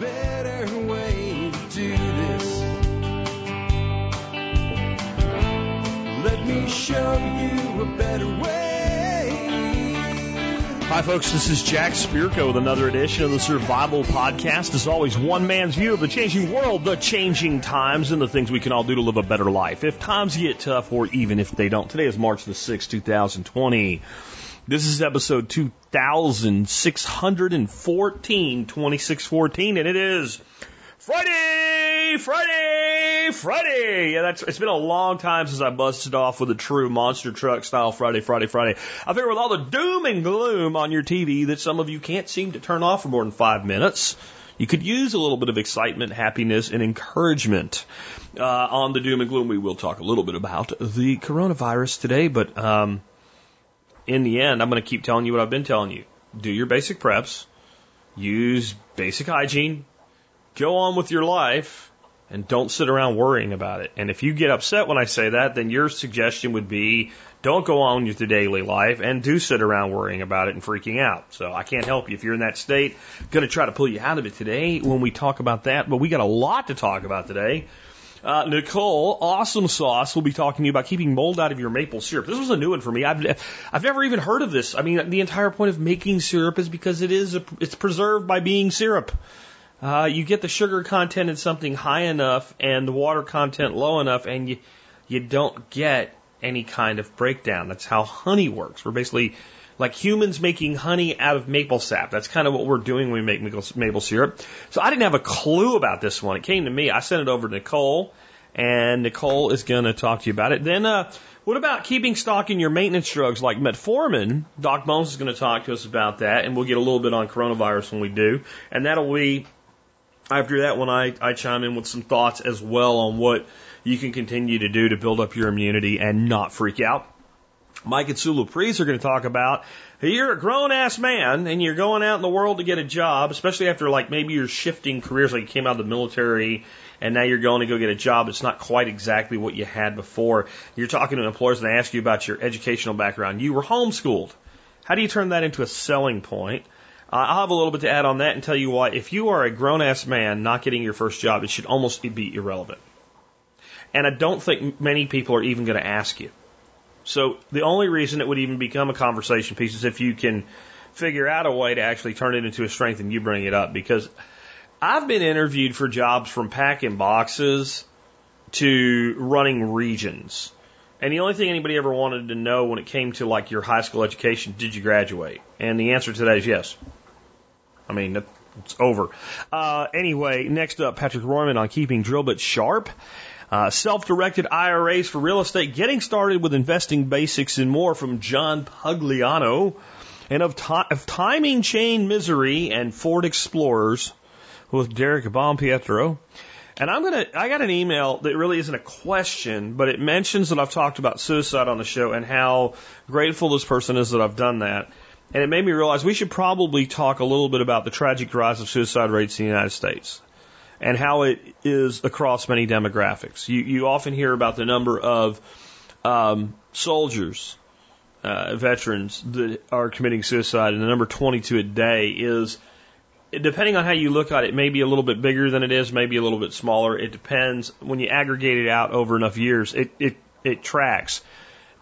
better way to do this. Let me show you a better way. Hi, folks. This is Jack Spirko with another edition of the Survival Podcast. As always, one man's view of the changing world, the changing times, and the things we can all do to live a better life. If times get tough, or even if they don't. Today is March the 6th, 2020. This is episode 2614, 2614, and it is Friday, Friday, Friday. Yeah, that's it's been a long time since I busted off with a true monster truck style Friday, Friday, Friday. I figure with all the doom and gloom on your TV that some of you can't seem to turn off for more than five minutes. You could use a little bit of excitement, happiness, and encouragement. Uh, on the doom and gloom, we will talk a little bit about the coronavirus today, but um, in the end, I'm going to keep telling you what I've been telling you. Do your basic preps, use basic hygiene, go on with your life, and don't sit around worrying about it. And if you get upset when I say that, then your suggestion would be don't go on with your daily life and do sit around worrying about it and freaking out. So I can't help you if you're in that state. Going to try to pull you out of it today when we talk about that. But we got a lot to talk about today. Uh, Nicole, awesome sauce, will be talking to you about keeping mold out of your maple syrup. This was a new one for me. I've I've never even heard of this. I mean, the entire point of making syrup is because it is a, it's preserved by being syrup. Uh, you get the sugar content in something high enough and the water content low enough, and you you don't get any kind of breakdown. That's how honey works. We're basically like humans making honey out of maple sap. That's kind of what we're doing when we make maple, syrup. So I didn't have a clue about this one. It came to me. I sent it over to Nicole, and Nicole is going to talk to you about it. Then, uh, what about keeping stock in your maintenance drugs like metformin? Doc Bones is going to talk to us about that, and we'll get a little bit on coronavirus when we do. And that'll be after that when I, I chime in with some thoughts as well on what you can continue to do to build up your immunity and not freak out. Mike and Sulu Priest are going to talk about you're a grown ass man and you're going out in the world to get a job, especially after like maybe you're shifting careers, like you came out of the military and now you're going to go get a job. It's not quite exactly what you had before. You're talking to employers and they ask you about your educational background. You were homeschooled. How do you turn that into a selling point? I'll have a little bit to add on that and tell you why. If you are a grown ass man not getting your first job, it should almost be irrelevant. And I don't think many people are even going to ask you. So the only reason it would even become a conversation piece is if you can figure out a way to actually turn it into a strength and you bring it up. Because I've been interviewed for jobs from packing boxes to running regions. And the only thing anybody ever wanted to know when it came to like your high school education, did you graduate? And the answer to that is yes. I mean, it's over. Uh, anyway, next up, Patrick Royman on keeping drill bits sharp. Uh, self-directed IRAs for real estate, getting started with investing basics and more from John Pugliano, and of, of timing chain misery and Ford Explorers with Derek Bompietro. And I'm gonna, I got an email that really isn't a question, but it mentions that I've talked about suicide on the show and how grateful this person is that I've done that. And it made me realize we should probably talk a little bit about the tragic rise of suicide rates in the United States and how it is across many demographics. You, you often hear about the number of um, soldiers, uh, veterans that are committing suicide, and the number 22 a day is, depending on how you look at it, maybe a little bit bigger than it is, maybe a little bit smaller. It depends. When you aggregate it out over enough years, it, it, it tracks.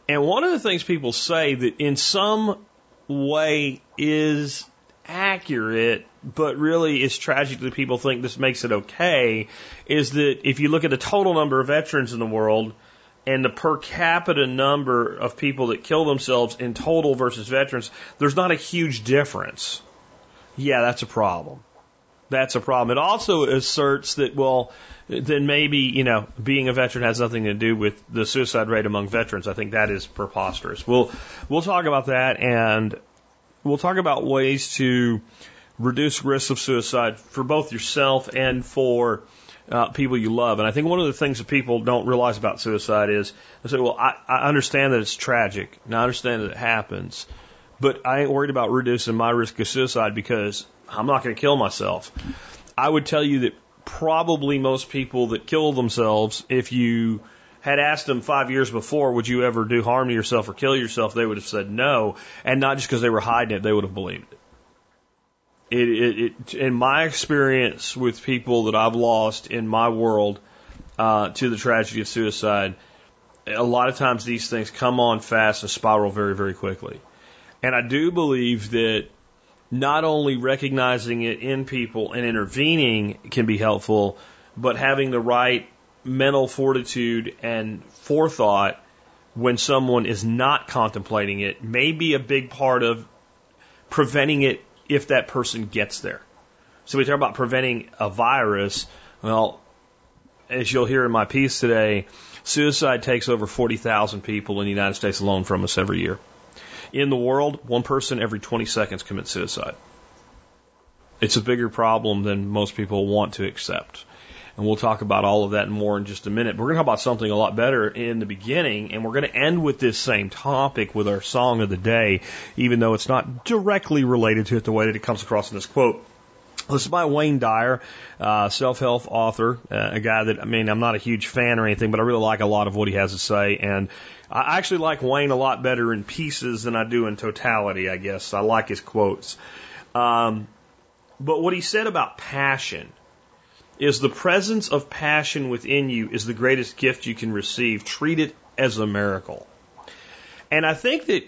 And one of the things people say that in some way is accurate, but really it's tragic that people think this makes it okay, is that if you look at the total number of veterans in the world and the per capita number of people that kill themselves in total versus veterans, there's not a huge difference. Yeah, that's a problem. That's a problem. It also asserts that, well, then maybe, you know, being a veteran has nothing to do with the suicide rate among veterans. I think that is preposterous. We'll, we'll talk about that and we'll talk about ways to reduce risks of suicide for both yourself and for uh, people you love. And I think one of the things that people don't realize about suicide is they say, well, I, I understand that it's tragic and I understand that it happens, but I ain't worried about reducing my risk of suicide because I'm not going to kill myself. I would tell you that probably most people that kill themselves, if you had asked them five years before, would you ever do harm to yourself or kill yourself, they would have said no. And not just because they were hiding it, they would have believed it. It, it, it, in my experience with people that I've lost in my world uh, to the tragedy of suicide, a lot of times these things come on fast and spiral very, very quickly. And I do believe that not only recognizing it in people and intervening can be helpful, but having the right mental fortitude and forethought when someone is not contemplating it may be a big part of preventing it if that person gets there. So we talk about preventing a virus. Well, as you'll hear in my piece today, suicide takes over 40,000 people in the United States alone from us every year. In the world, one person every 20 seconds commits suicide. It's a bigger problem than most people want to accept. And we'll talk about all of that and more in just a minute. But we're going to talk about something a lot better in the beginning, and we're going to end with this same topic with our song of the day, even though it's not directly related to it the way that it comes across in this quote. This is by Wayne Dyer, uh, self-help author, uh, a guy that, I mean, I'm not a huge fan or anything, but I really like a lot of what he has to say. And I actually like Wayne a lot better in pieces than I do in totality, I guess. I like his quotes. Um, but what he said about passion is the presence of passion within you is the greatest gift you can receive. Treat it as a miracle. And I think that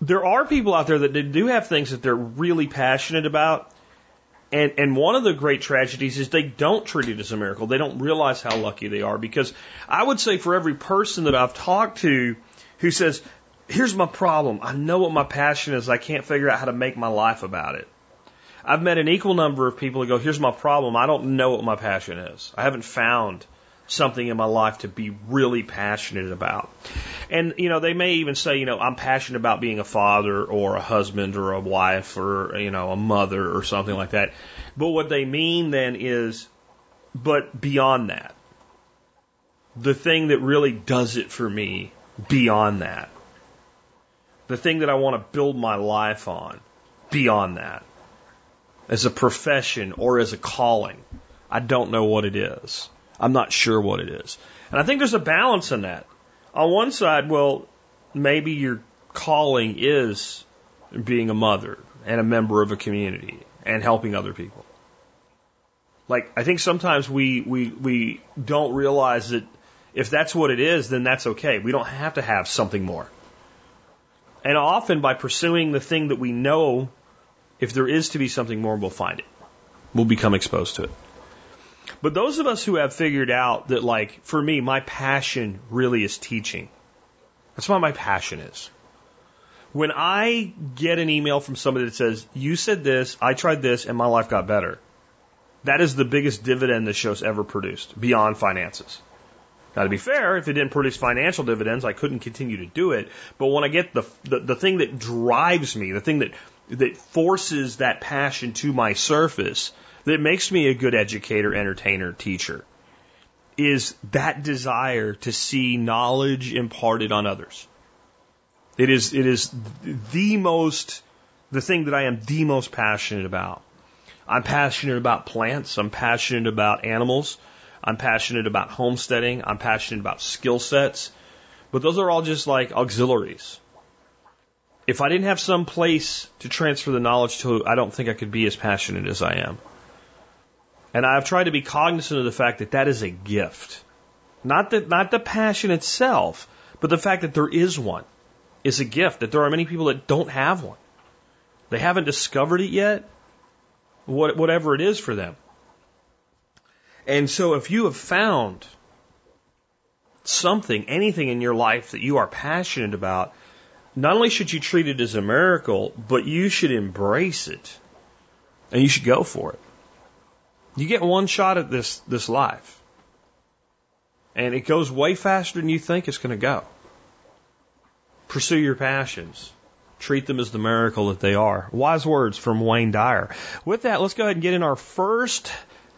there are people out there that do have things that they're really passionate about. And, and one of the great tragedies is they don't treat it as a miracle. They don't realize how lucky they are. Because I would say for every person that I've talked to who says, here's my problem. I know what my passion is. I can't figure out how to make my life about it. I've met an equal number of people who go, here's my problem. I don't know what my passion is. I haven't found something in my life to be really passionate about. And, you know, they may even say, you know, I'm passionate about being a father or a husband or a wife or, you know, a mother or something like that. But what they mean then is, but beyond that, the thing that really does it for me beyond that, the thing that I want to build my life on beyond that as a profession or as a calling. I don't know what it is. I'm not sure what it is. And I think there's a balance in that. On one side, well, maybe your calling is being a mother and a member of a community and helping other people. Like, I think sometimes we, we, we don't realize that if that's what it is, then that's okay. We don't have to have something more. And often by pursuing the thing that we know if there is to be something more, we'll find it. We'll become exposed to it. But those of us who have figured out that, like, for me, my passion really is teaching. That's what my passion is. When I get an email from somebody that says, You said this, I tried this, and my life got better, that is the biggest dividend this show's ever produced, beyond finances. Now, to be fair, if it didn't produce financial dividends, I couldn't continue to do it. But when I get the, the, the thing that drives me, the thing that that forces that passion to my surface, that makes me a good educator, entertainer, teacher, is that desire to see knowledge imparted on others. It is, it is the most, the thing that I am the most passionate about. I'm passionate about plants. I'm passionate about animals. I'm passionate about homesteading. I'm passionate about skill sets. But those are all just like auxiliaries if I didn't have some place to transfer the knowledge to, I don't think I could be as passionate as I am. And I've tried to be cognizant of the fact that that is a gift. Not the, not the passion itself, but the fact that there is one is a gift, that there are many people that don't have one. They haven't discovered it yet, what, whatever it is for them. And so if you have found something, anything in your life that you are passionate about, not only should you treat it as a miracle, but you should embrace it. And you should go for it. You get one shot at this, this life. And it goes way faster than you think it's going to go. Pursue your passions. Treat them as the miracle that they are. Wise words from Wayne Dyer. With that, let's go ahead and get in our first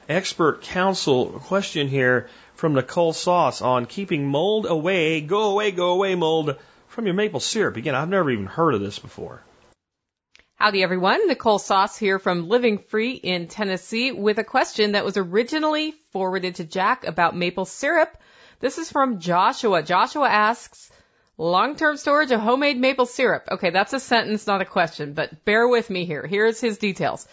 expert counsel question here from Nicole Sauce on keeping mold away. Go away, go away, mold from your maple syrup. Again, I've never even heard of this before. Howdy everyone, Nicole Sauce here from Living Free in Tennessee with a question that was originally forwarded to Jack about maple syrup. This is from Joshua. Joshua asks, long-term storage of homemade maple syrup. Okay, that's a sentence, not a question, but bear with me here. Here's his details.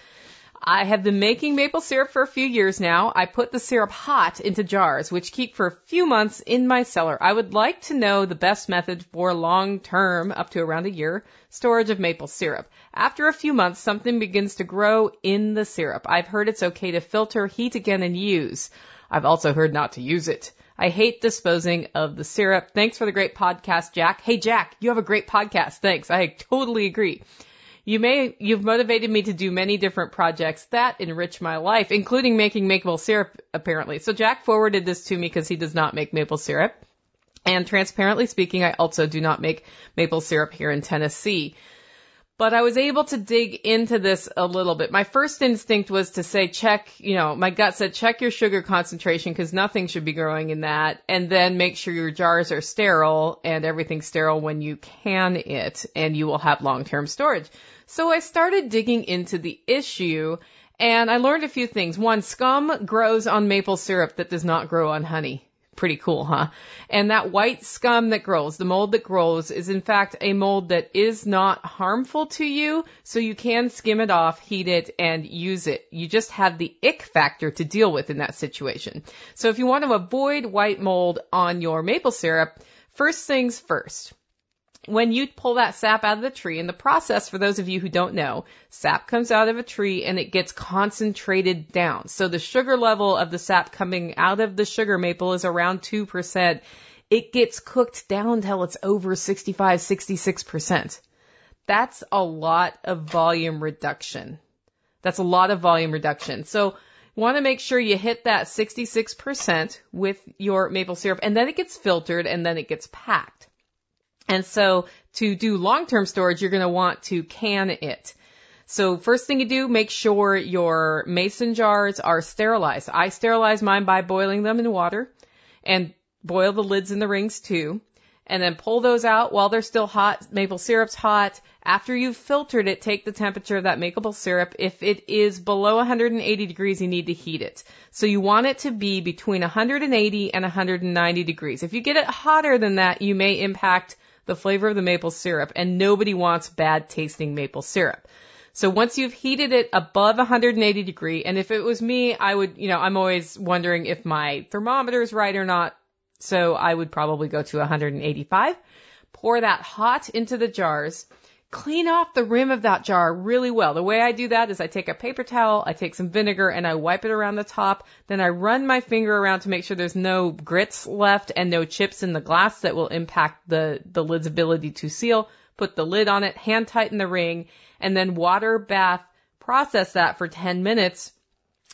I have been making maple syrup for a few years now. I put the syrup hot into jars, which keep for a few months in my cellar. I would like to know the best method for long term, up to around a year, storage of maple syrup. After a few months, something begins to grow in the syrup. I've heard it's okay to filter, heat again, and use. I've also heard not to use it. I hate disposing of the syrup. Thanks for the great podcast, Jack. Hey, Jack, you have a great podcast. Thanks. I totally agree. You may, you've motivated me to do many different projects that enrich my life, including making maple syrup, apparently. So Jack forwarded this to me because he does not make maple syrup. And transparently speaking, I also do not make maple syrup here in Tennessee. But I was able to dig into this a little bit. My first instinct was to say check, you know, my gut said check your sugar concentration because nothing should be growing in that. And then make sure your jars are sterile and everything's sterile when you can it and you will have long-term storage. So I started digging into the issue and I learned a few things. One, scum grows on maple syrup that does not grow on honey. Pretty cool, huh? And that white scum that grows, the mold that grows, is in fact a mold that is not harmful to you, so you can skim it off, heat it, and use it. You just have the ick factor to deal with in that situation. So if you want to avoid white mold on your maple syrup, first things first when you pull that sap out of the tree, and the process for those of you who don't know, sap comes out of a tree and it gets concentrated down. So the sugar level of the sap coming out of the sugar maple is around 2%. It gets cooked down till it's over 65, 66%. That's a lot of volume reduction. That's a lot of volume reduction. So want to make sure you hit that 66% with your maple syrup and then it gets filtered and then it gets packed. And so to do long-term storage, you're going to want to can it. So first thing you do, make sure your mason jars are sterilized. I sterilize mine by boiling them in water and boil the lids in the rings too. And then pull those out while they're still hot. Maple syrup's hot. After you've filtered it, take the temperature of that maple syrup. If it is below 180 degrees, you need to heat it. So you want it to be between 180 and 190 degrees. If you get it hotter than that, you may impact the flavor of the maple syrup, and nobody wants bad tasting maple syrup. So once you've heated it above 180 degree, and if it was me, I would, you know, I'm always wondering if my thermometer is right or not. So I would probably go to 185. Pour that hot into the jars clean off the rim of that jar really well. The way I do that is I take a paper towel, I take some vinegar and I wipe it around the top. Then I run my finger around to make sure there's no grits left and no chips in the glass that will impact the, the lid's ability to seal. Put the lid on it, hand tighten the ring, and then water bath process that for 10 minutes.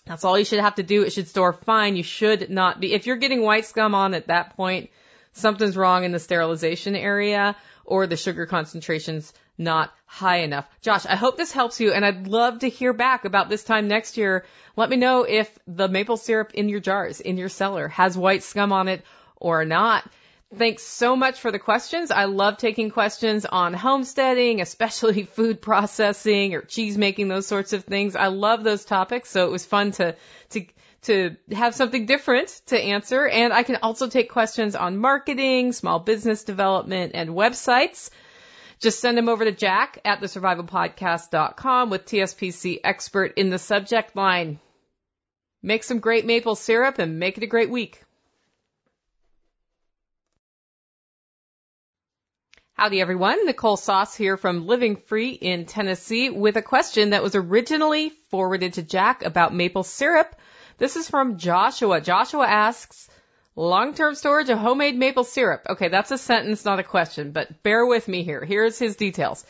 That's all you should have to do. It should store fine. You should not be, if you're getting white scum on at that point, something's wrong in the sterilization area or the sugar concentrations not high enough. Josh, I hope this helps you and I'd love to hear back about this time next year. Let me know if the maple syrup in your jars, in your cellar, has white scum on it or not. Thanks so much for the questions. I love taking questions on homesteading, especially food processing or cheese making, those sorts of things. I love those topics. So it was fun to, to, to have something different to answer. And I can also take questions on marketing, small business development, and websites. Just send them over to Jack at thesurvivalpodcast.com with TSPC expert in the subject line. Make some great maple syrup and make it a great week. Howdy everyone, Nicole Sauce here from Living Free in Tennessee with a question that was originally forwarded to Jack about maple syrup. This is from Joshua. Joshua asks, Long-term storage of homemade maple syrup. Okay, that's a sentence, not a question, but bear with me here. Here's his details.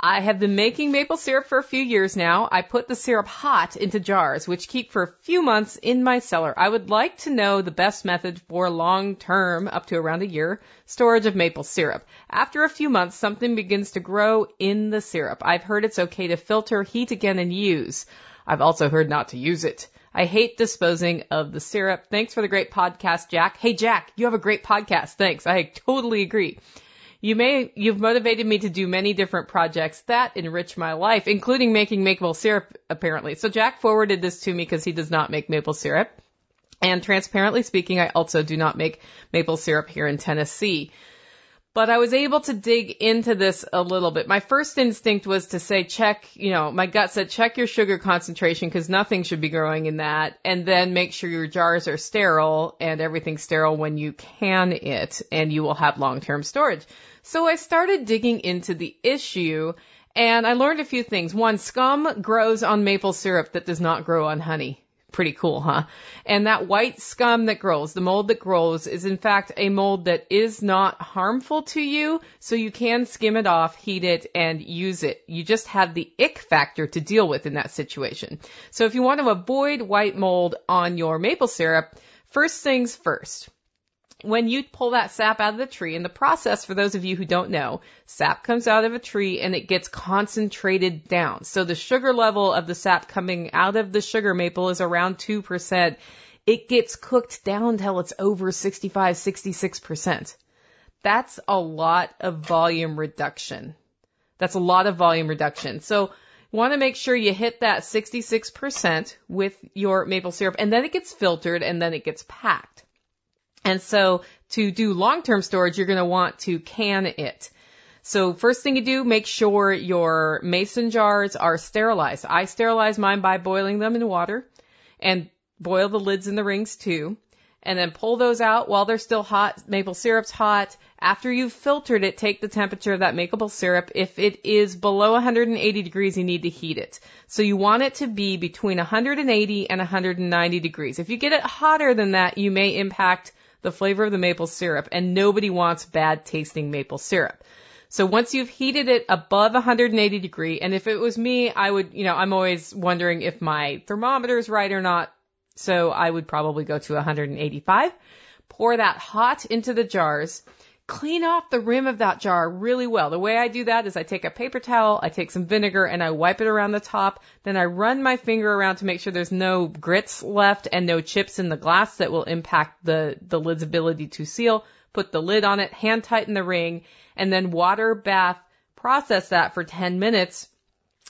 I have been making maple syrup for a few years now. I put the syrup hot into jars, which keep for a few months in my cellar. I would like to know the best method for long term, up to around a year, storage of maple syrup. After a few months, something begins to grow in the syrup. I've heard it's okay to filter, heat again, and use. I've also heard not to use it. I hate disposing of the syrup. Thanks for the great podcast, Jack. Hey, Jack, you have a great podcast. Thanks. I totally agree. You may, you've motivated me to do many different projects that enrich my life, including making maple syrup, apparently. So Jack forwarded this to me because he does not make maple syrup. And transparently speaking, I also do not make maple syrup here in Tennessee. But I was able to dig into this a little bit. My first instinct was to say, check, you know, my gut said, check your sugar concentration because nothing should be growing in that. And then make sure your jars are sterile and everything's sterile when you can it and you will have long-term storage. So I started digging into the issue and I learned a few things. One, scum grows on maple syrup that does not grow on honey. Pretty cool, huh? And that white scum that grows, the mold that grows, is in fact a mold that is not harmful to you, so you can skim it off, heat it, and use it. You just have the ick factor to deal with in that situation. So if you want to avoid white mold on your maple syrup, first things first when you pull that sap out of the tree, and the process, for those of you who don't know, sap comes out of a tree and it gets concentrated down. So the sugar level of the sap coming out of the sugar maple is around 2%. It gets cooked down till it's over 65, 66%. That's a lot of volume reduction. That's a lot of volume reduction. So want to make sure you hit that 66% with your maple syrup and then it gets filtered and then it gets packed. And so to do long-term storage, you're going to want to can it. So first thing you do, make sure your mason jars are sterilized. I sterilize mine by boiling them in water and boil the lids and the rings too. And then pull those out while they're still hot. Maple syrup's hot. After you've filtered it, take the temperature of that maple syrup. If it is below 180 degrees, you need to heat it. So you want it to be between 180 and 190 degrees. If you get it hotter than that, you may impact the flavor of the maple syrup, and nobody wants bad tasting maple syrup. So once you've heated it above 180 degree, and if it was me, I would, you know, I'm always wondering if my thermometer is right or not. So I would probably go to 185. Pour that hot into the jars clean off the rim of that jar really well. The way I do that is I take a paper towel, I take some vinegar and I wipe it around the top. Then I run my finger around to make sure there's no grits left and no chips in the glass that will impact the, the lid's ability to seal. Put the lid on it, hand tighten the ring, and then water bath process that for 10 minutes.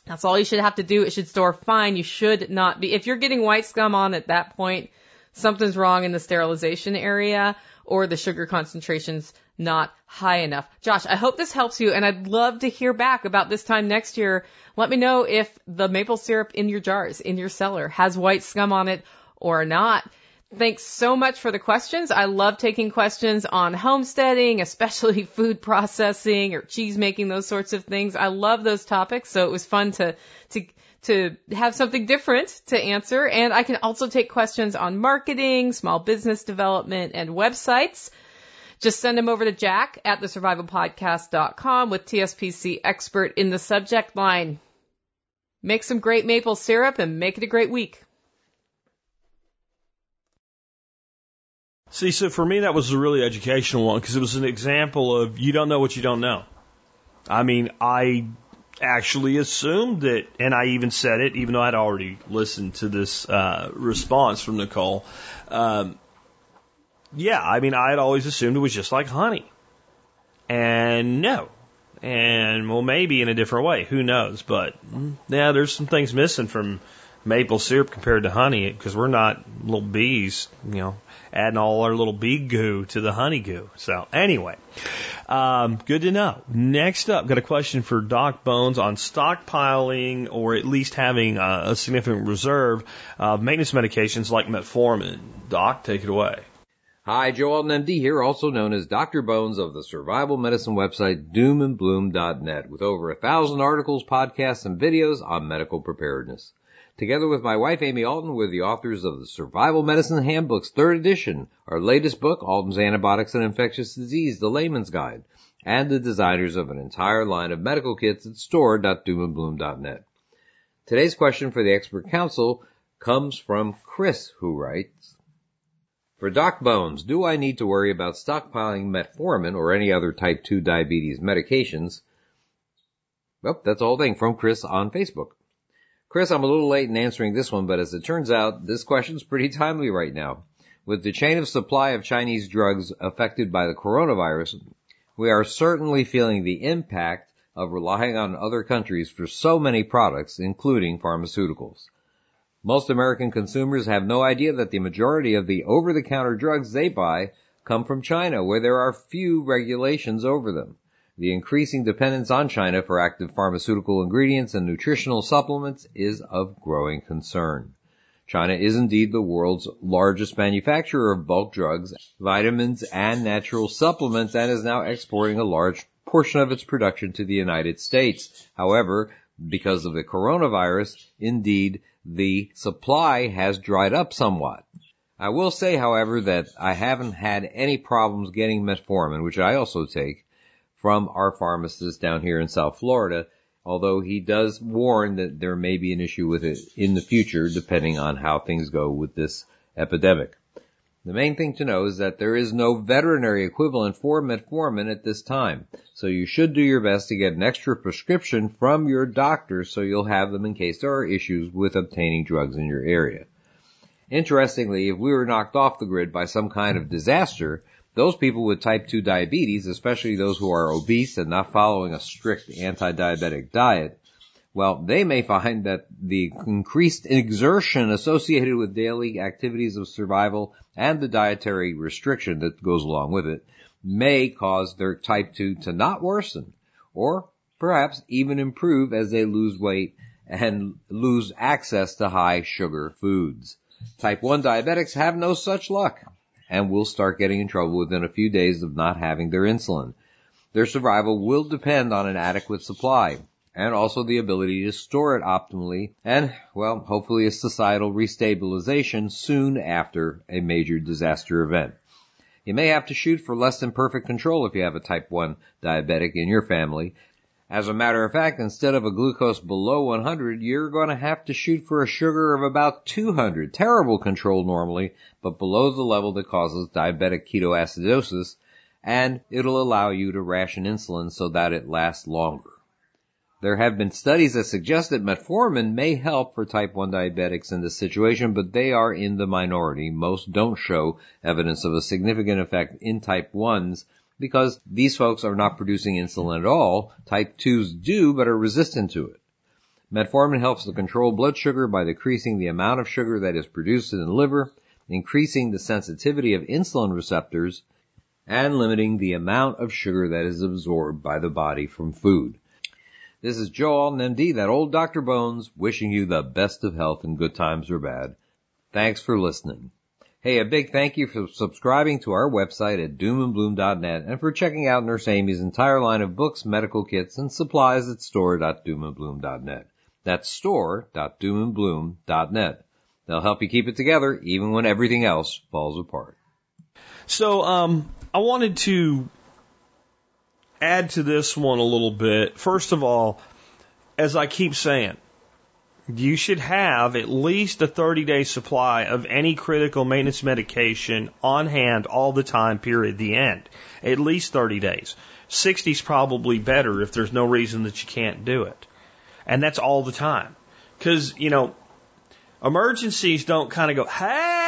That's all you should have to do. It should store fine. You should not be, if you're getting white scum on at that point, something's wrong in the sterilization area or the sugar concentrations not high enough. Josh, I hope this helps you and I'd love to hear back about this time next year. Let me know if the maple syrup in your jars, in your cellar, has white scum on it or not. Thanks so much for the questions. I love taking questions on homesteading, especially food processing or cheese making, those sorts of things. I love those topics, so it was fun to, to, to have something different to answer. And I can also take questions on marketing, small business development, and websites. Just send them over to Jack at thesurvivalpodcast.com with TSPC expert in the subject line. Make some great maple syrup and make it a great week. See, so for me, that was a really educational one because it was an example of you don't know what you don't know. I mean, I actually assumed that, and I even said it, even though I'd already listened to this uh, response from Nicole. Um, yeah, I mean, I had always assumed it was just like honey. And no. And well, maybe in a different way. Who knows? But yeah, there's some things missing from maple syrup compared to honey because we're not little bees, you know, adding all our little bee goo to the honey goo. So anyway, um, good to know. Next up, got a question for Doc Bones on stockpiling or at least having a, a significant reserve of maintenance medications like metformin. Doc, take it away. Hi, Joe Alton MD here, also known as Dr. Bones of the survival medicine website doomandbloom.net with over a thousand articles, podcasts, and videos on medical preparedness. Together with my wife Amy Alton, we're the authors of the Survival Medicine Handbook's third edition, our latest book, Alton's Antibiotics and Infectious Disease, The Layman's Guide, and the designers of an entire line of medical kits at store.doomandbloom.net. Today's question for the expert council comes from Chris, who writes, for Doc Bones, do I need to worry about stockpiling metformin or any other type 2 diabetes medications? Well, that's all thing from Chris on Facebook. Chris, I'm a little late in answering this one, but as it turns out, this question's pretty timely right now. With the chain of supply of Chinese drugs affected by the coronavirus, we are certainly feeling the impact of relying on other countries for so many products, including pharmaceuticals. Most American consumers have no idea that the majority of the over-the-counter drugs they buy come from China, where there are few regulations over them. The increasing dependence on China for active pharmaceutical ingredients and nutritional supplements is of growing concern. China is indeed the world's largest manufacturer of bulk drugs, vitamins, and natural supplements and is now exporting a large portion of its production to the United States. However, because of the coronavirus, indeed, the supply has dried up somewhat. I will say, however, that I haven't had any problems getting metformin, which I also take, from our pharmacist down here in South Florida, although he does warn that there may be an issue with it in the future depending on how things go with this epidemic. The main thing to know is that there is no veterinary equivalent for metformin at this time, so you should do your best to get an extra prescription from your doctor so you'll have them in case there are issues with obtaining drugs in your area. Interestingly, if we were knocked off the grid by some kind of disaster, those people with type 2 diabetes, especially those who are obese and not following a strict anti-diabetic diet, well, they may find that the increased exertion associated with daily activities of survival and the dietary restriction that goes along with it may cause their type 2 to not worsen or perhaps even improve as they lose weight and lose access to high sugar foods. Type 1 diabetics have no such luck and will start getting in trouble within a few days of not having their insulin. Their survival will depend on an adequate supply and also the ability to store it optimally and, well, hopefully a societal restabilization soon after a major disaster event. You may have to shoot for less than perfect control if you have a type 1 diabetic in your family as a matter of fact, instead of a glucose below 100, you're going to have to shoot for a sugar of about 200. Terrible control normally, but below the level that causes diabetic ketoacidosis, and it'll allow you to ration insulin so that it lasts longer. There have been studies that suggest that metformin may help for type 1 diabetics in this situation, but they are in the minority. Most don't show evidence of a significant effect in type 1s because these folks are not producing insulin at all. Type 2s do, but are resistant to it. Metformin helps to control blood sugar by decreasing the amount of sugar that is produced in the liver, increasing the sensitivity of insulin receptors, and limiting the amount of sugar that is absorbed by the body from food. This is Joe Alton, MD, that old Dr. Bones, wishing you the best of health in good times or bad. Thanks for listening. Hey, a big thank you for subscribing to our website at doomandbloom.net and for checking out Nurse Amy's entire line of books, medical kits, and supplies at store.doomandbloom.net. That's store.doomandbloom.net. They'll help you keep it together even when everything else falls apart. So, um, I wanted to add to this one a little bit. First of all, as I keep saying, you should have at least a 30 day supply of any critical maintenance medication on hand all the time, period, the end. At least 30 days. 60 is probably better if there's no reason that you can't do it. And that's all the time. Cause, you know, emergencies don't kind of go, hey,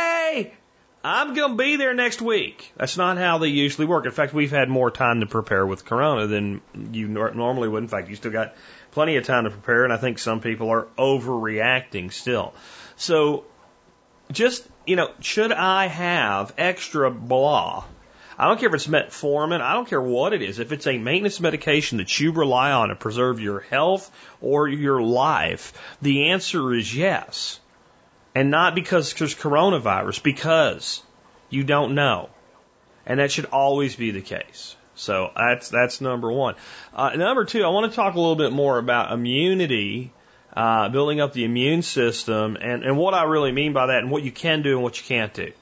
I'm going to be there next week. That's not how they usually work. In fact, we've had more time to prepare with Corona than you normally would. In fact, you still got plenty of time to prepare, and I think some people are overreacting still. So, just, you know, should I have extra blah? I don't care if it's metformin, I don't care what it is. If it's a maintenance medication that you rely on to preserve your health or your life, the answer is yes. And not because there's coronavirus, because you don't know. And that should always be the case. So that's that's number one. Uh, number two, I want to talk a little bit more about immunity, uh, building up the immune system, and, and what I really mean by that, and what you can do and what you can't do.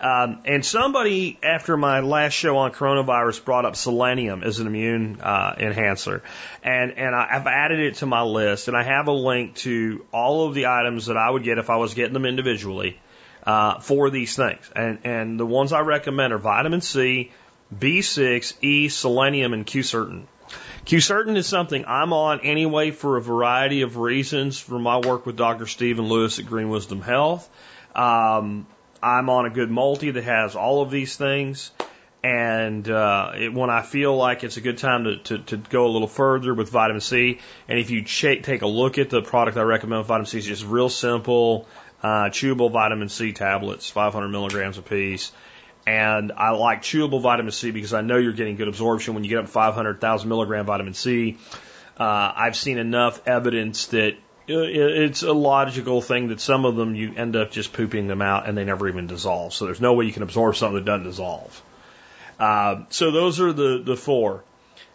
Um, and somebody after my last show on coronavirus brought up selenium as an immune uh, enhancer, and and I, I've added it to my list, and I have a link to all of the items that I would get if I was getting them individually uh, for these things, and and the ones I recommend are vitamin C, B6, E, selenium, and quercetin. Quercetin is something I'm on anyway for a variety of reasons from my work with Dr. Stephen Lewis at Green Wisdom Health. Um, I'm on a good multi that has all of these things. And uh, it, when I feel like it's a good time to, to, to go a little further with vitamin C, and if you ch- take a look at the product I recommend vitamin C, it's just real simple, uh, chewable vitamin C tablets, 500 milligrams a piece And I like chewable vitamin C because I know you're getting good absorption when you get up 500,000 milligram vitamin C. Uh, I've seen enough evidence that it's a logical thing that some of them you end up just pooping them out and they never even dissolve. So there's no way you can absorb something that doesn't dissolve. Uh, so those are the, the four.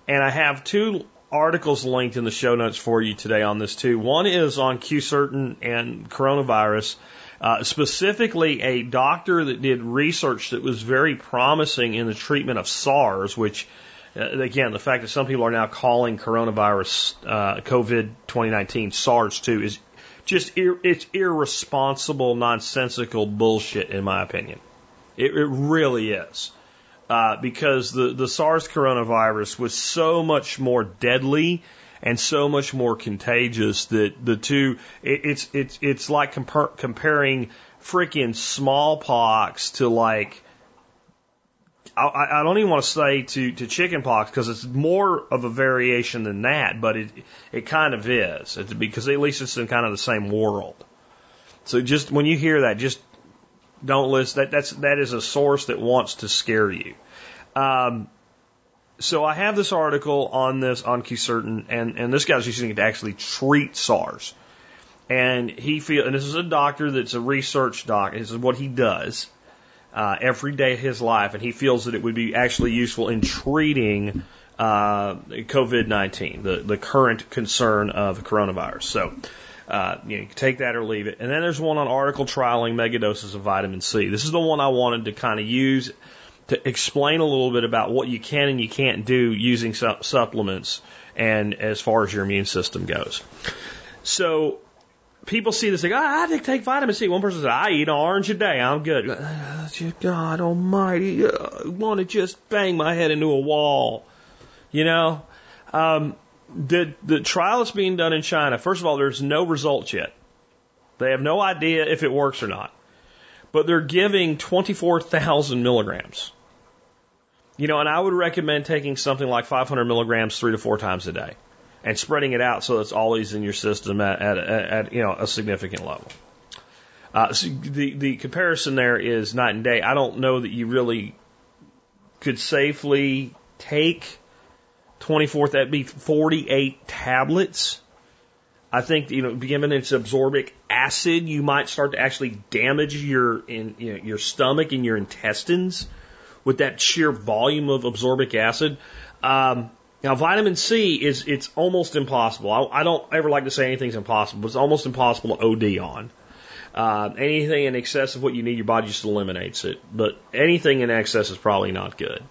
And I have two articles linked in the show notes for you today on this too. One is on quercetin and coronavirus. Uh, specifically, a doctor that did research that was very promising in the treatment of SARS, which again, the fact that some people are now calling coronavirus uh, COVID 2019 SARS 2 is just ir- it's irresponsible, nonsensical bullshit, in my opinion. It, it really is. Uh, because the, the SARS coronavirus was so much more deadly and so much more contagious that the two, it, it's, it's, it's like compar- comparing freaking smallpox to like I, I don't even want to say to, to chickenpox because it's more of a variation than that, but it it kind of is it's because at least it's in kind of the same world. So just when you hear that, just don't listen. That that's that is a source that wants to scare you. Um, so I have this article on this on quercetin, and and this guy's using it to actually treat SARS. And he feel, and this is a doctor that's a research doc. This is what he does uh, every day of his life, and he feels that it would be actually useful in treating uh, COVID 19, the, the current concern of coronavirus. So, uh, you, know, you can take that or leave it. And then there's one on article trialing megadoses of vitamin C. This is the one I wanted to kind of use to explain a little bit about what you can and you can't do using su- supplements and as far as your immune system goes. So, people see this, they go, ah, I take vitamin C. One person says, I eat an orange a day. I'm good. God almighty. I want to just bang my head into a wall. You know? Um, the, the trial that's being done in China, first of all, there's no results yet. They have no idea if it works or not. But they're giving 24,000 milligrams. You know, and I would recommend taking something like 500 milligrams three to four times a day and spreading it out so it's always in your system at, at, at, you know a significant level. Uh, so the the comparison there is night and day. I don't know that you really could safely take 24. That'd be 48 tablets. I think you know, given its absorbic acid, you might start to actually damage your in you know, your stomach and your intestines with that sheer volume of absorbic acid. Um, now, vitamin C is it's almost impossible. I, I don't ever like to say anything's impossible, but it's almost impossible to OD on. Uh, anything in excess of what you need, your body just eliminates it. But anything in excess is probably not good.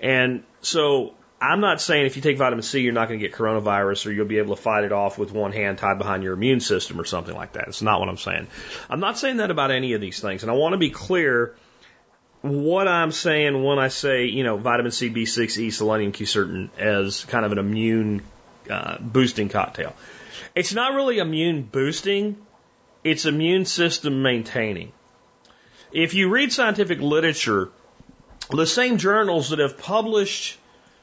And so I'm not saying if you take vitamin C, you're not going to get coronavirus or you'll be able to fight it off with one hand tied behind your immune system or something like that. It's not what I'm saying. I'm not saying that about any of these things. And I want to be clear what I'm saying when I say, you know, vitamin C, B6, E, selenium, quercetin as kind of an immune uh, boosting cocktail. It's not really immune boosting, it's immune system maintaining. If you read scientific literature, the same journals that have published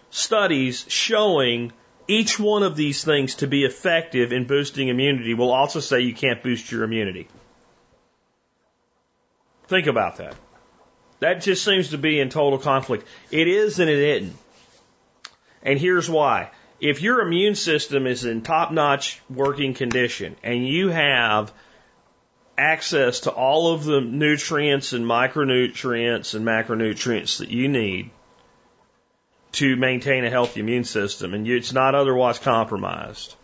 studies showing each one of these things to be effective in boosting immunity will also say you can't boost your immunity. Think about that. That just seems to be in total conflict. It is and it isn't. And here's why. If your immune system is in top notch working condition and you have access to all of the nutrients and micronutrients and macronutrients that you need to maintain a healthy immune system and it's not otherwise compromised,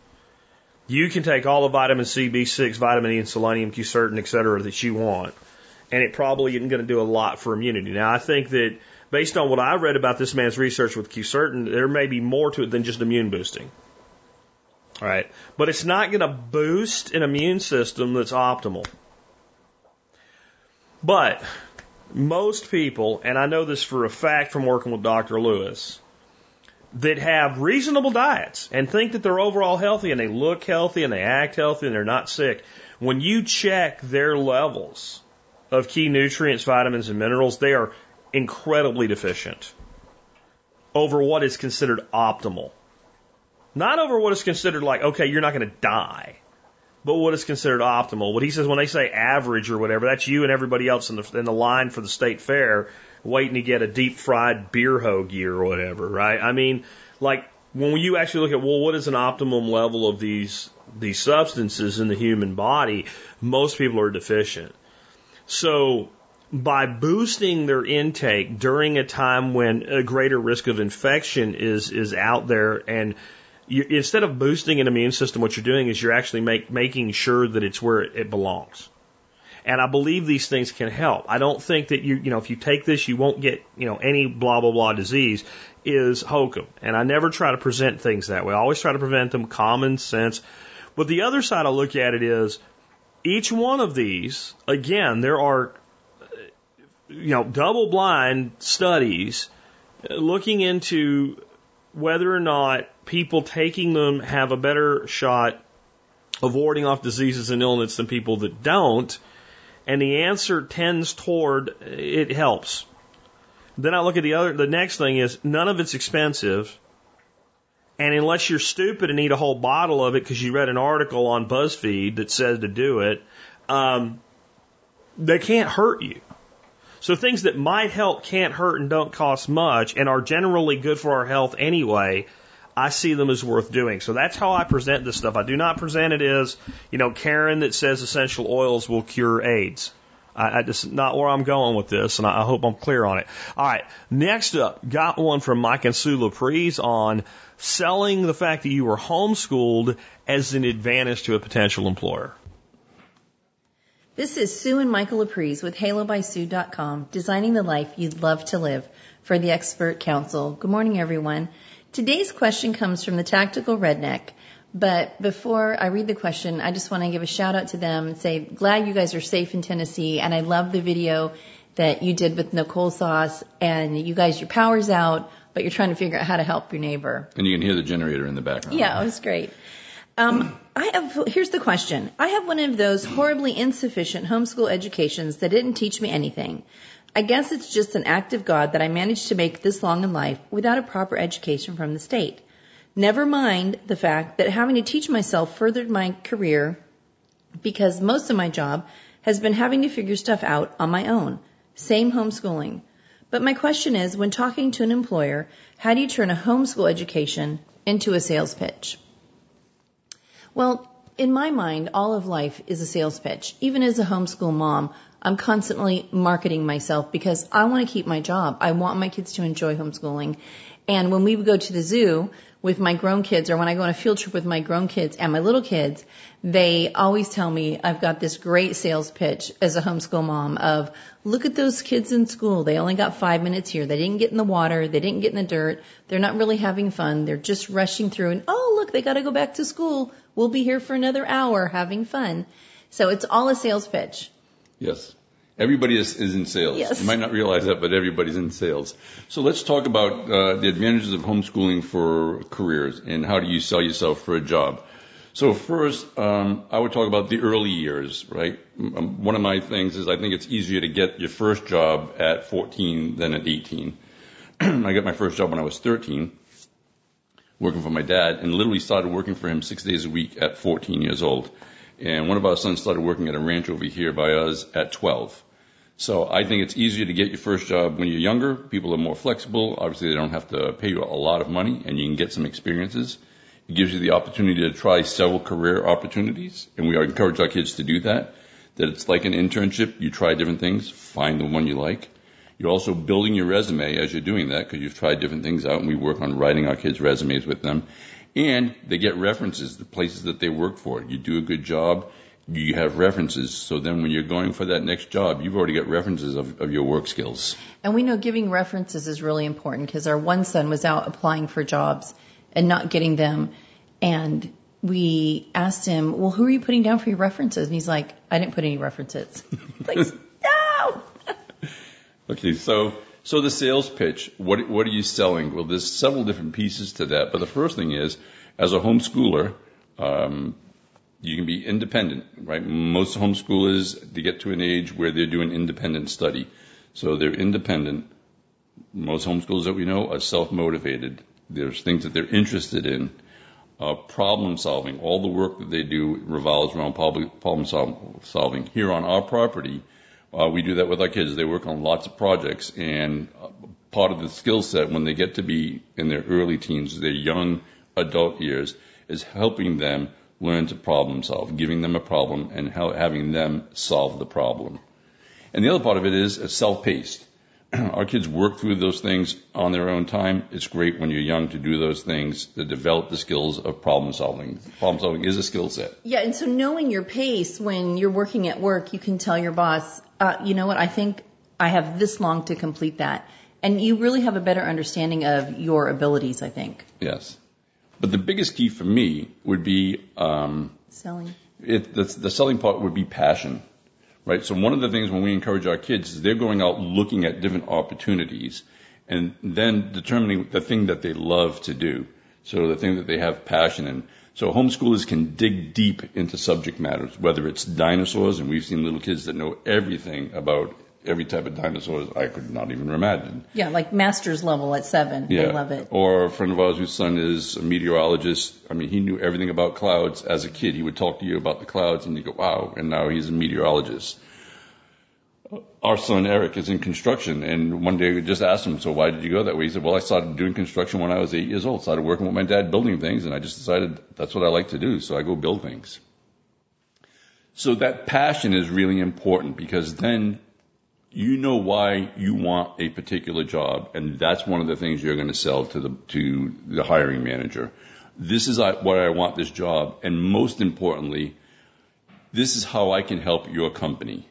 you can take all the vitamin C, B6, vitamin E, and selenium, quercetin, et cetera, that you want and it probably isn't going to do a lot for immunity. Now, I think that based on what I read about this man's research with quercetin, there may be more to it than just immune boosting. All right, but it's not going to boost an immune system that's optimal. But most people, and I know this for a fact from working with Dr. Lewis, that have reasonable diets and think that they're overall healthy and they look healthy and they act healthy and they're not sick, when you check their levels of key nutrients, vitamins, and minerals, they are incredibly deficient over what is considered optimal. Not over what is considered like, okay, you're not going to die, but what is considered optimal. What he says when they say average or whatever, that's you and everybody else in the, in the line for the state fair waiting to get a deep fried beer hoagie or whatever, right? I mean, like when you actually look at well, what is an optimum level of these these substances in the human body? Most people are deficient. So by boosting their intake during a time when a greater risk of infection is is out there and you, instead of boosting an immune system, what you're doing is you're actually make, making sure that it's where it belongs. And I believe these things can help. I don't think that you, you know, if you take this, you won't get, you know, any blah, blah, blah disease is hokum. And I never try to present things that way. I always try to prevent them common sense. But the other side I look at it is each one of these, again, there are, you know, double blind studies uh, looking into whether or not people taking them have a better shot of warding off diseases and illness than people that don't. And the answer tends toward it helps. Then I look at the other, the next thing is none of it's expensive. And unless you're stupid and eat a whole bottle of it because you read an article on BuzzFeed that says to do it, um, they can't hurt you. So things that might help can't hurt and don't cost much and are generally good for our health anyway. I see them as worth doing. So that's how I present this stuff. I do not present it as, you know, Karen that says essential oils will cure AIDS. I, I just not where I'm going with this, and I, I hope I'm clear on it. All right, next up, got one from Mike and Sue Laprise on selling the fact that you were homeschooled as an advantage to a potential employer. This is Sue and Michael Laprise with HaloBySue.com, designing the life you'd love to live for the Expert Council. Good morning, everyone. Today's question comes from the Tactical Redneck. But before I read the question, I just want to give a shout out to them and say, glad you guys are safe in Tennessee. And I love the video that you did with Nicole Sauce. And you guys, your power's out, but you're trying to figure out how to help your neighbor. And you can hear the generator in the background. Yeah, it was great. Um, I have, here's the question. I have one of those horribly insufficient homeschool educations that didn't teach me anything. I guess it's just an act of God that I managed to make this long in life without a proper education from the state. Never mind the fact that having to teach myself furthered my career because most of my job has been having to figure stuff out on my own. Same homeschooling. But my question is, when talking to an employer, how do you turn a homeschool education into a sales pitch? Well, in my mind, all of life is a sales pitch. Even as a homeschool mom, I'm constantly marketing myself because I want to keep my job. I want my kids to enjoy homeschooling. And when we would go to the zoo with my grown kids or when I go on a field trip with my grown kids and my little kids, they always tell me I've got this great sales pitch as a homeschool mom of look at those kids in school. They only got five minutes here. They didn't get in the water. They didn't get in the dirt. They're not really having fun. They're just rushing through and oh, look, they got to go back to school. We'll be here for another hour having fun. So it's all a sales pitch. Yes. Everybody is, is in sales. Yes. You might not realize that, but everybody's in sales. So let's talk about uh, the advantages of homeschooling for careers and how do you sell yourself for a job. So first, um, I would talk about the early years, right? Um, one of my things is I think it's easier to get your first job at 14 than at 18. I got my first job when I was 13, working for my dad, and literally started working for him six days a week at 14 years old. And one of our sons started working at a ranch over here by us at 12. So I think it's easier to get your first job when you're younger. People are more flexible. Obviously, they don't have to pay you a lot of money and you can get some experiences. It gives you the opportunity to try several career opportunities. And we encourage our kids to do that. That it's like an internship. You try different things, find the one you like. You're also building your resume as you're doing that because you've tried different things out and we work on writing our kids' resumes with them. And they get references, the places that they work for. You do a good job, you have references. So then when you're going for that next job, you've already got references of, of your work skills. And we know giving references is really important because our one son was out applying for jobs and not getting them. And we asked him, well, who are you putting down for your references? And he's like, I didn't put any references. like, no! Okay, so so the sales pitch, what what are you selling? Well, there's several different pieces to that, but the first thing is, as a homeschooler, um, you can be independent, right? Most homeschoolers they get to an age where they're doing independent study, so they're independent. Most homeschoolers that we know are self-motivated. There's things that they're interested in. Uh, problem solving. All the work that they do revolves around problem solving. Here on our property, Uh, we do that with our kids. They work on lots of projects, and uh, part of the skill set when they get to be in their early teens, their young adult years, is helping them learn to problem solve, giving them a problem and having them solve the problem. And the other part of it is it's self-paced. Our kids work through those things on their own time. It's great when you're young to do those things to develop the skills of problem solving. Problem solving is a skill set. Yeah, and so knowing your pace when you're working at work, you can tell your boss, uh, you know what, I think I have this long to complete that. And you really have a better understanding of your abilities, I think. Yes. But the biggest key for me would be um, Selling. it, the, the selling part would be passion, right? So one of the things when we encourage our kids is they're going out looking at different opportunities and then determining the thing that they love to do. So the thing that they have passion in. So homeschoolers can dig deep into subject matters, whether it's dinosaurs, and we've seen little kids that know everything about every type of dinosaurs I could not even imagine. Yeah, like master's level at seven. Yeah. They love it. Or a friend of ours whose son is a meteorologist. I mean, he knew everything about clouds as a kid. He would talk to you about the clouds and you go, wow. And now he's a meteorologist. Our son Eric is in construction and one day we just asked him, so why did you go that way? He said, well, I started doing construction when I was eight years old. Started working with my dad building things and I just decided that's what I like to do. So I go build things. So that passion is really important because then you know why you want a particular job, and that's one of the things you're going to sell to the to the hiring manager. This is uh, what I want this job, and most importantly, this is how I can help your company.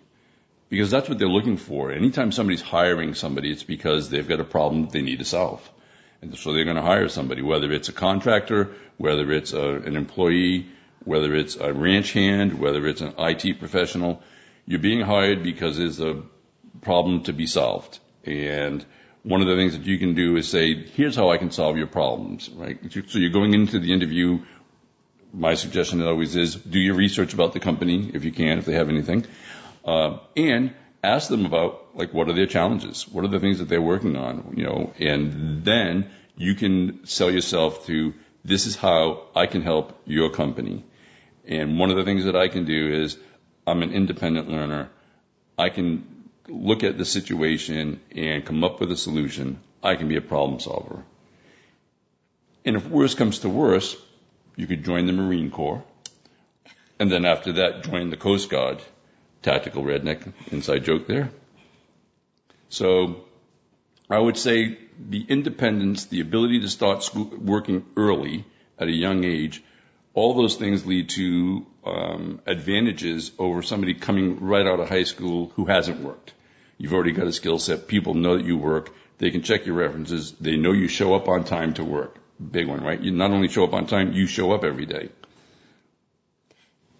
Because that's what they're looking for. Anytime somebody's hiring somebody, it's because they've got a problem they need to solve. And so they're going to hire somebody, whether it's a contractor, whether it's a, an employee, whether it's a ranch hand, whether it's an IT professional. You're being hired because there's a problem to be solved. And one of the things that you can do is say, here's how I can solve your problems, right? So you're going into the interview. My suggestion always is do your research about the company if you can, if they have anything. Uh, and ask them about like what are their challenges? What are the things that they're working on? You know, and then you can sell yourself to this is how I can help your company. And one of the things that I can do is I'm an independent learner. I can look at the situation and come up with a solution. I can be a problem solver. And if worse comes to worse, you could join the Marine Corps. And then after that, join the Coast Guard. Tactical redneck, inside joke there. So I would say the independence, the ability to start school, working early at a young age, all those things lead to um, advantages over somebody coming right out of high school who hasn't worked. You've already got a skill set. People know that you work. They can check your references. They know you show up on time to work. Big one, right? You not only show up on time, you show up every day.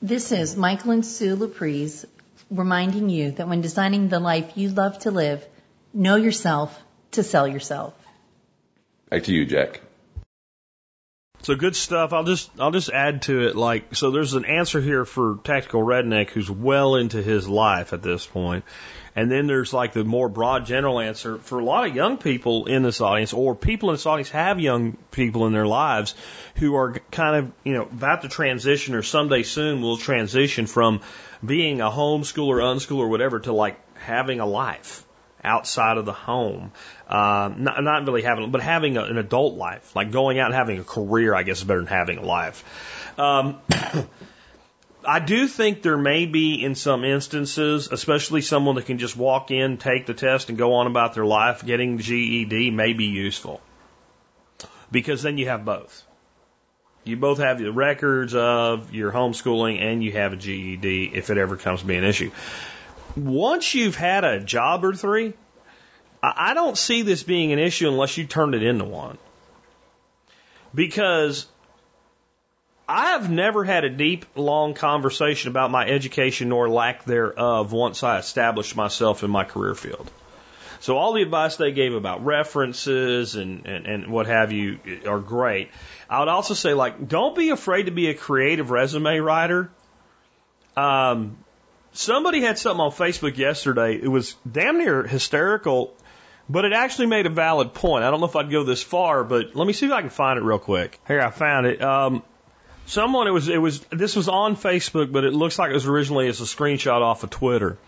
This is Michael and Sue Laprise reminding you that when designing the life you love to live, know yourself to sell yourself. Back to you, Jack. So good stuff. I'll just I'll just add to it like so there's an answer here for tactical redneck who's well into his life at this point. And then there's like the more broad general answer for a lot of young people in this audience or people in this audience have young people in their lives who are kind of, you know, about to transition or someday soon will transition from being a homeschooler, unschooler, or whatever to like having a life outside of the home. Uh, not, not really having, but having a, an adult life, like going out and having a career, I guess is better than having a life. Um, I do think there may be in some instances, especially someone that can just walk in, take the test, and go on about their life, getting GED may be useful. Because then you have both. You both have the records of your homeschooling and you have a GED if it ever comes to be an issue. Once you've had a job or three, I don't see this being an issue unless you turned it into one. Because I have never had a deep, long conversation about my education nor lack thereof once I established myself in my career field. So all the advice they gave about references and, and, and what have you are great. I would also say like, don't be afraid to be a creative resume writer. Um, somebody had something on Facebook yesterday. It was damn near hysterical, but it actually made a valid point. I don't know if I'd go this far, but let me see if I can find it real quick. Here, I found it. Um, someone, it was, it was, this was on Facebook, but it looks like it was originally as a screenshot off of Twitter.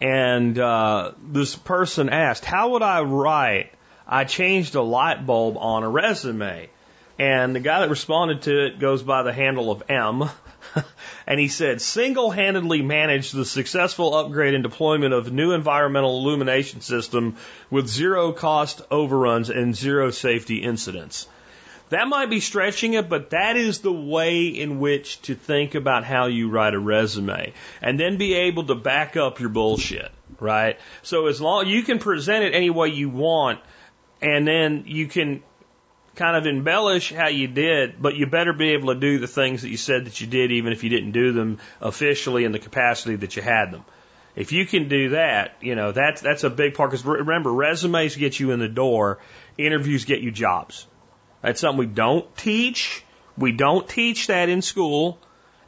And uh, this person asked, How would I write? I changed a light bulb on a resume. And the guy that responded to it goes by the handle of M. and he said, single handedly managed the successful upgrade and deployment of new environmental illumination system with zero cost overruns and zero safety incidents. That might be stretching it, but that is the way in which to think about how you write a resume and then be able to back up your bullshit, right? So as long you can present it any way you want and then you can kind of embellish how you did, but you better be able to do the things that you said that you did, even if you didn't do them officially in the capacity that you had them. If you can do that, you know, that's, that's a big part. Because remember, resumes get you in the door, interviews get you jobs. That's something we don't teach. We don't teach that in school.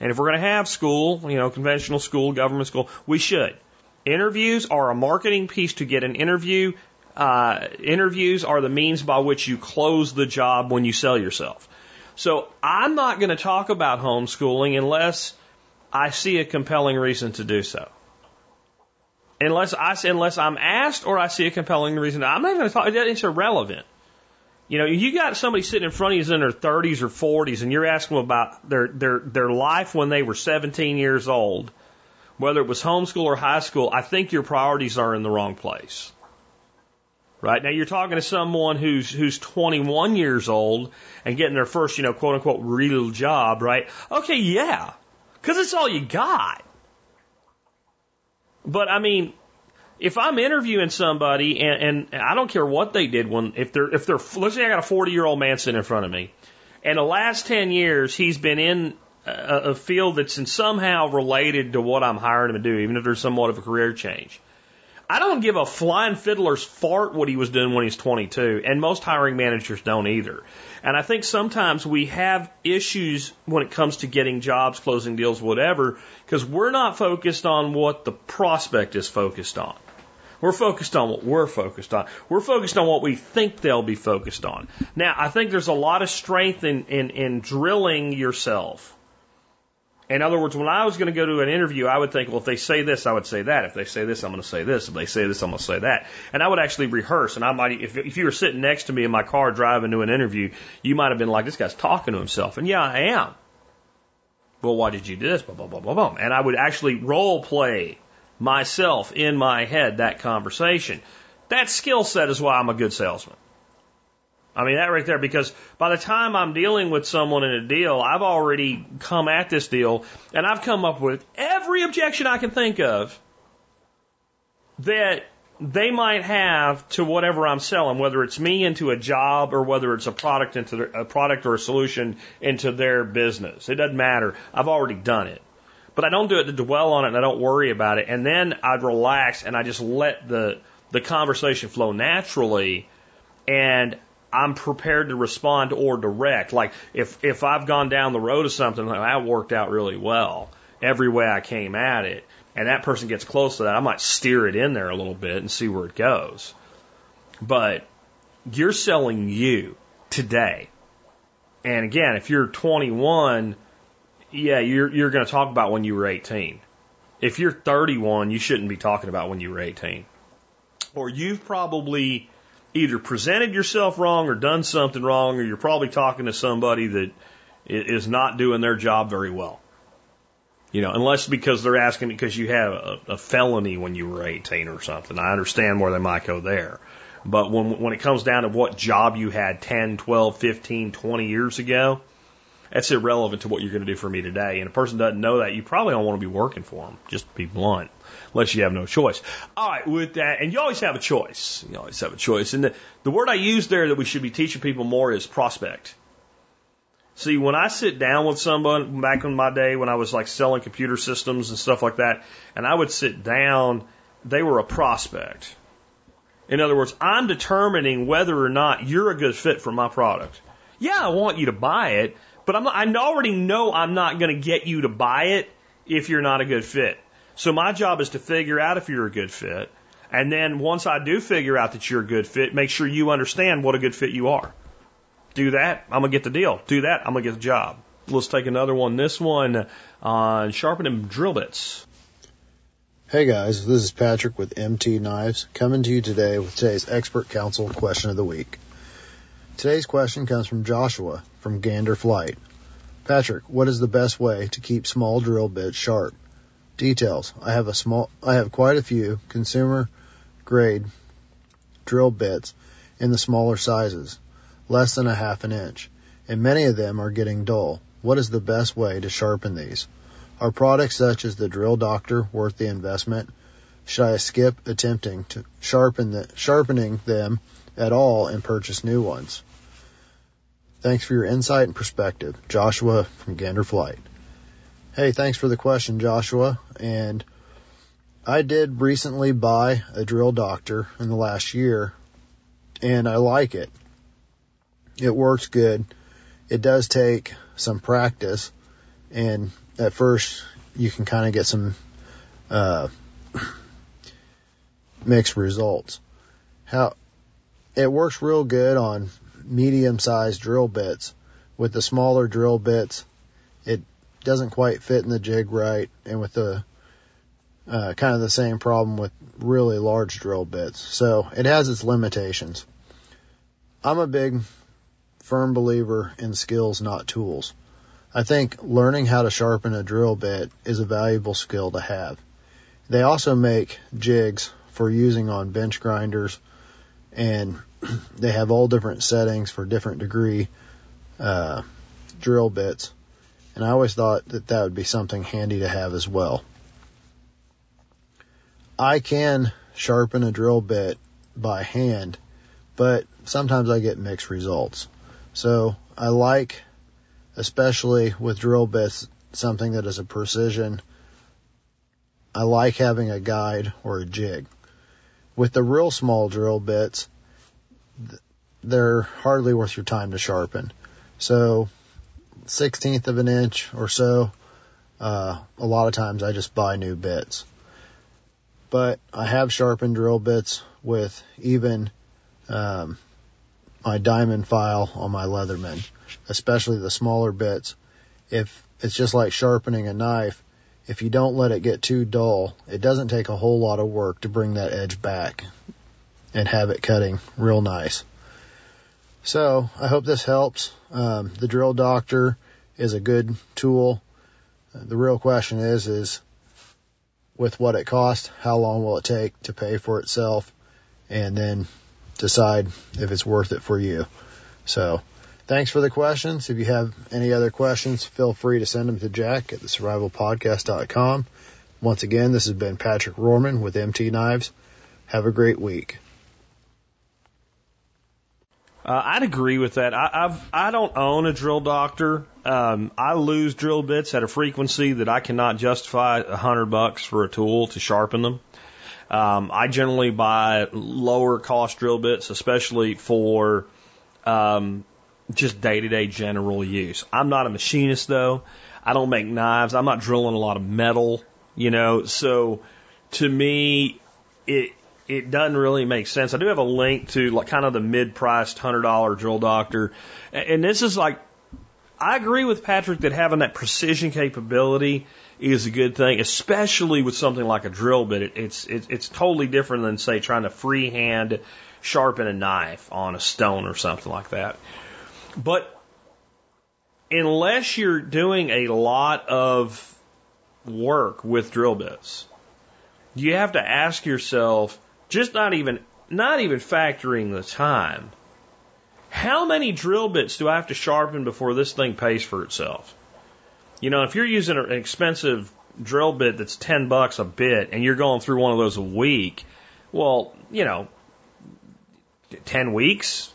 And if we're going to have school, you know, conventional school, government school, we should. Interviews are a marketing piece to get an interview. Uh, interviews are the means by which you close the job when you sell yourself. So I'm not going to talk about homeschooling unless I see a compelling reason to do so. Unless I unless I'm asked or I see a compelling reason, I'm not going to talk. It's irrelevant. You know, you got somebody sitting in front of you in their 30s or 40s, and you're asking them about their their their life when they were 17 years old, whether it was homeschool or high school. I think your priorities are in the wrong place. Right now, you're talking to someone who's who's 21 years old and getting their first, you know, quote unquote, real job. Right? Okay, yeah, because it's all you got. But I mean, if I'm interviewing somebody and, and I don't care what they did when if they're if they're let's say I got a 40 year old man sitting in front of me, and the last 10 years he's been in a, a field that's in somehow related to what I'm hiring him to do, even if there's somewhat of a career change. I don't give a flying fiddler's fart what he was doing when he's 22, and most hiring managers don't either. And I think sometimes we have issues when it comes to getting jobs, closing deals, whatever, because we're not focused on what the prospect is focused on. We're focused on what we're focused on. We're focused on what we think they'll be focused on. Now, I think there's a lot of strength in, in, in drilling yourself. In other words, when I was going to go to an interview, I would think, well, if they say this, I would say that. If they say this, I'm going to say this. If they say this, I'm going to say that. And I would actually rehearse. And I might, if, if you were sitting next to me in my car driving to an interview, you might have been like, this guy's talking to himself. And yeah, I am. Well, why did you do this? Blah, blah, blah, blah, blah. And I would actually role play myself in my head that conversation. That skill set is why I'm a good salesman. I mean, that right there, because by the time I'm dealing with someone in a deal, I've already come at this deal and I've come up with every objection I can think of that they might have to whatever I'm selling, whether it's me into a job or whether it's a product into their, a product or a solution into their business. It doesn't matter. I've already done it. But I don't do it to dwell on it and I don't worry about it. And then I'd relax and I just let the, the conversation flow naturally. And I'm prepared to respond or direct. Like if, if I've gone down the road of something that worked out really well, every way I came at it, and that person gets close to that, I might steer it in there a little bit and see where it goes. But you're selling you today. And again, if you're 21, yeah, you're, you're going to talk about when you were 18. If you're 31, you shouldn't be talking about when you were 18. Or you've probably either presented yourself wrong or done something wrong, or you're probably talking to somebody that is not doing their job very well. You know, unless because they're asking because you had a, a felony when you were 18 or something. I understand where they might go there. But when, when it comes down to what job you had 10, 12, 15, 20 years ago, that's irrelevant to what you're going to do for me today. And a person doesn't know that, you probably don't want to be working for them, just to be blunt, unless you have no choice. All right, with that, and you always have a choice. You always have a choice. And the, the word I use there that we should be teaching people more is prospect. See, when I sit down with someone back in my day when I was like selling computer systems and stuff like that, and I would sit down, they were a prospect. In other words, I'm determining whether or not you're a good fit for my product. Yeah, I want you to buy it, but I'm I already know I'm not going to get you to buy it if you're not a good fit. So my job is to figure out if you're a good fit. And then once I do figure out that you're a good fit, make sure you understand what a good fit you are. Do that, I'm going to get the deal. Do that, I'm going to get the job. Let's take another one. This one on sharpening drill bits. Hey guys, this is Patrick with MT Knives coming to you today with today's expert council question of the week. Today's question comes from Joshua from Gander Flight. Patrick, what is the best way to keep small drill bits sharp? Details. I have a small I have quite a few consumer grade drill bits in the smaller sizes, less than a half an inch, and many of them are getting dull. What is the best way to sharpen these? Are products such as the Drill Doctor worth the investment? Should I skip attempting to sharpen the, sharpening them at all and purchase new ones? Thanks for your insight and perspective. Joshua from Gander Flight. Hey, thanks for the question, Joshua. And I did recently buy a Drill Doctor in the last year, and I like it. It works good. It does take some practice, and at first you can kind of get some uh, mixed results. How it works real good on medium-sized drill bits. With the smaller drill bits, it doesn't quite fit in the jig right, and with the uh, kind of the same problem with really large drill bits. So it has its limitations. I'm a big firm believer in skills, not tools. I think learning how to sharpen a drill bit is a valuable skill to have. They also make jigs for using on bench grinders and they have all different settings for different degree uh, drill bits. And I always thought that that would be something handy to have as well. I can sharpen a drill bit by hand, but sometimes I get mixed results. So I like especially with drill bits, something that is a precision. I like having a guide or a jig. With the real small drill bits, they're hardly worth your time to sharpen. So, 16th of an inch or so, uh, a lot of times I just buy new bits. But I have sharpened drill bits with even um, my diamond file on my Leatherman especially the smaller bits. If it's just like sharpening a knife, if you don't let it get too dull, it doesn't take a whole lot of work to bring that edge back and have it cutting real nice. So I hope this helps. Um, the drill doctor is a good tool. The real question is, is with what it costs, how long will it take to pay for itself and then decide if it's worth it for you. So Thanks for the questions. If you have any other questions, feel free to send them to Jack at the survivalpodcast.com. Once again, this has been Patrick Rorman with MT Knives. Have a great week. Uh, I'd agree with that. I, I've I don't own a drill doctor. Um, I lose drill bits at a frequency that I cannot justify a hundred bucks for a tool to sharpen them. Um, I generally buy lower cost drill bits, especially for um, just day to day general use. I'm not a machinist though. I don't make knives. I'm not drilling a lot of metal, you know. So to me, it it doesn't really make sense. I do have a link to like kind of the mid priced hundred dollar drill doctor, and this is like I agree with Patrick that having that precision capability is a good thing, especially with something like a drill bit. It, it's it, it's totally different than say trying to freehand sharpen a knife on a stone or something like that. But unless you're doing a lot of work with drill bits, you have to ask yourself, just not even not even factoring the time, how many drill bits do I have to sharpen before this thing pays for itself? You know, if you're using an expensive drill bit that's 10 bucks a bit and you're going through one of those a week, well, you know, 10 weeks,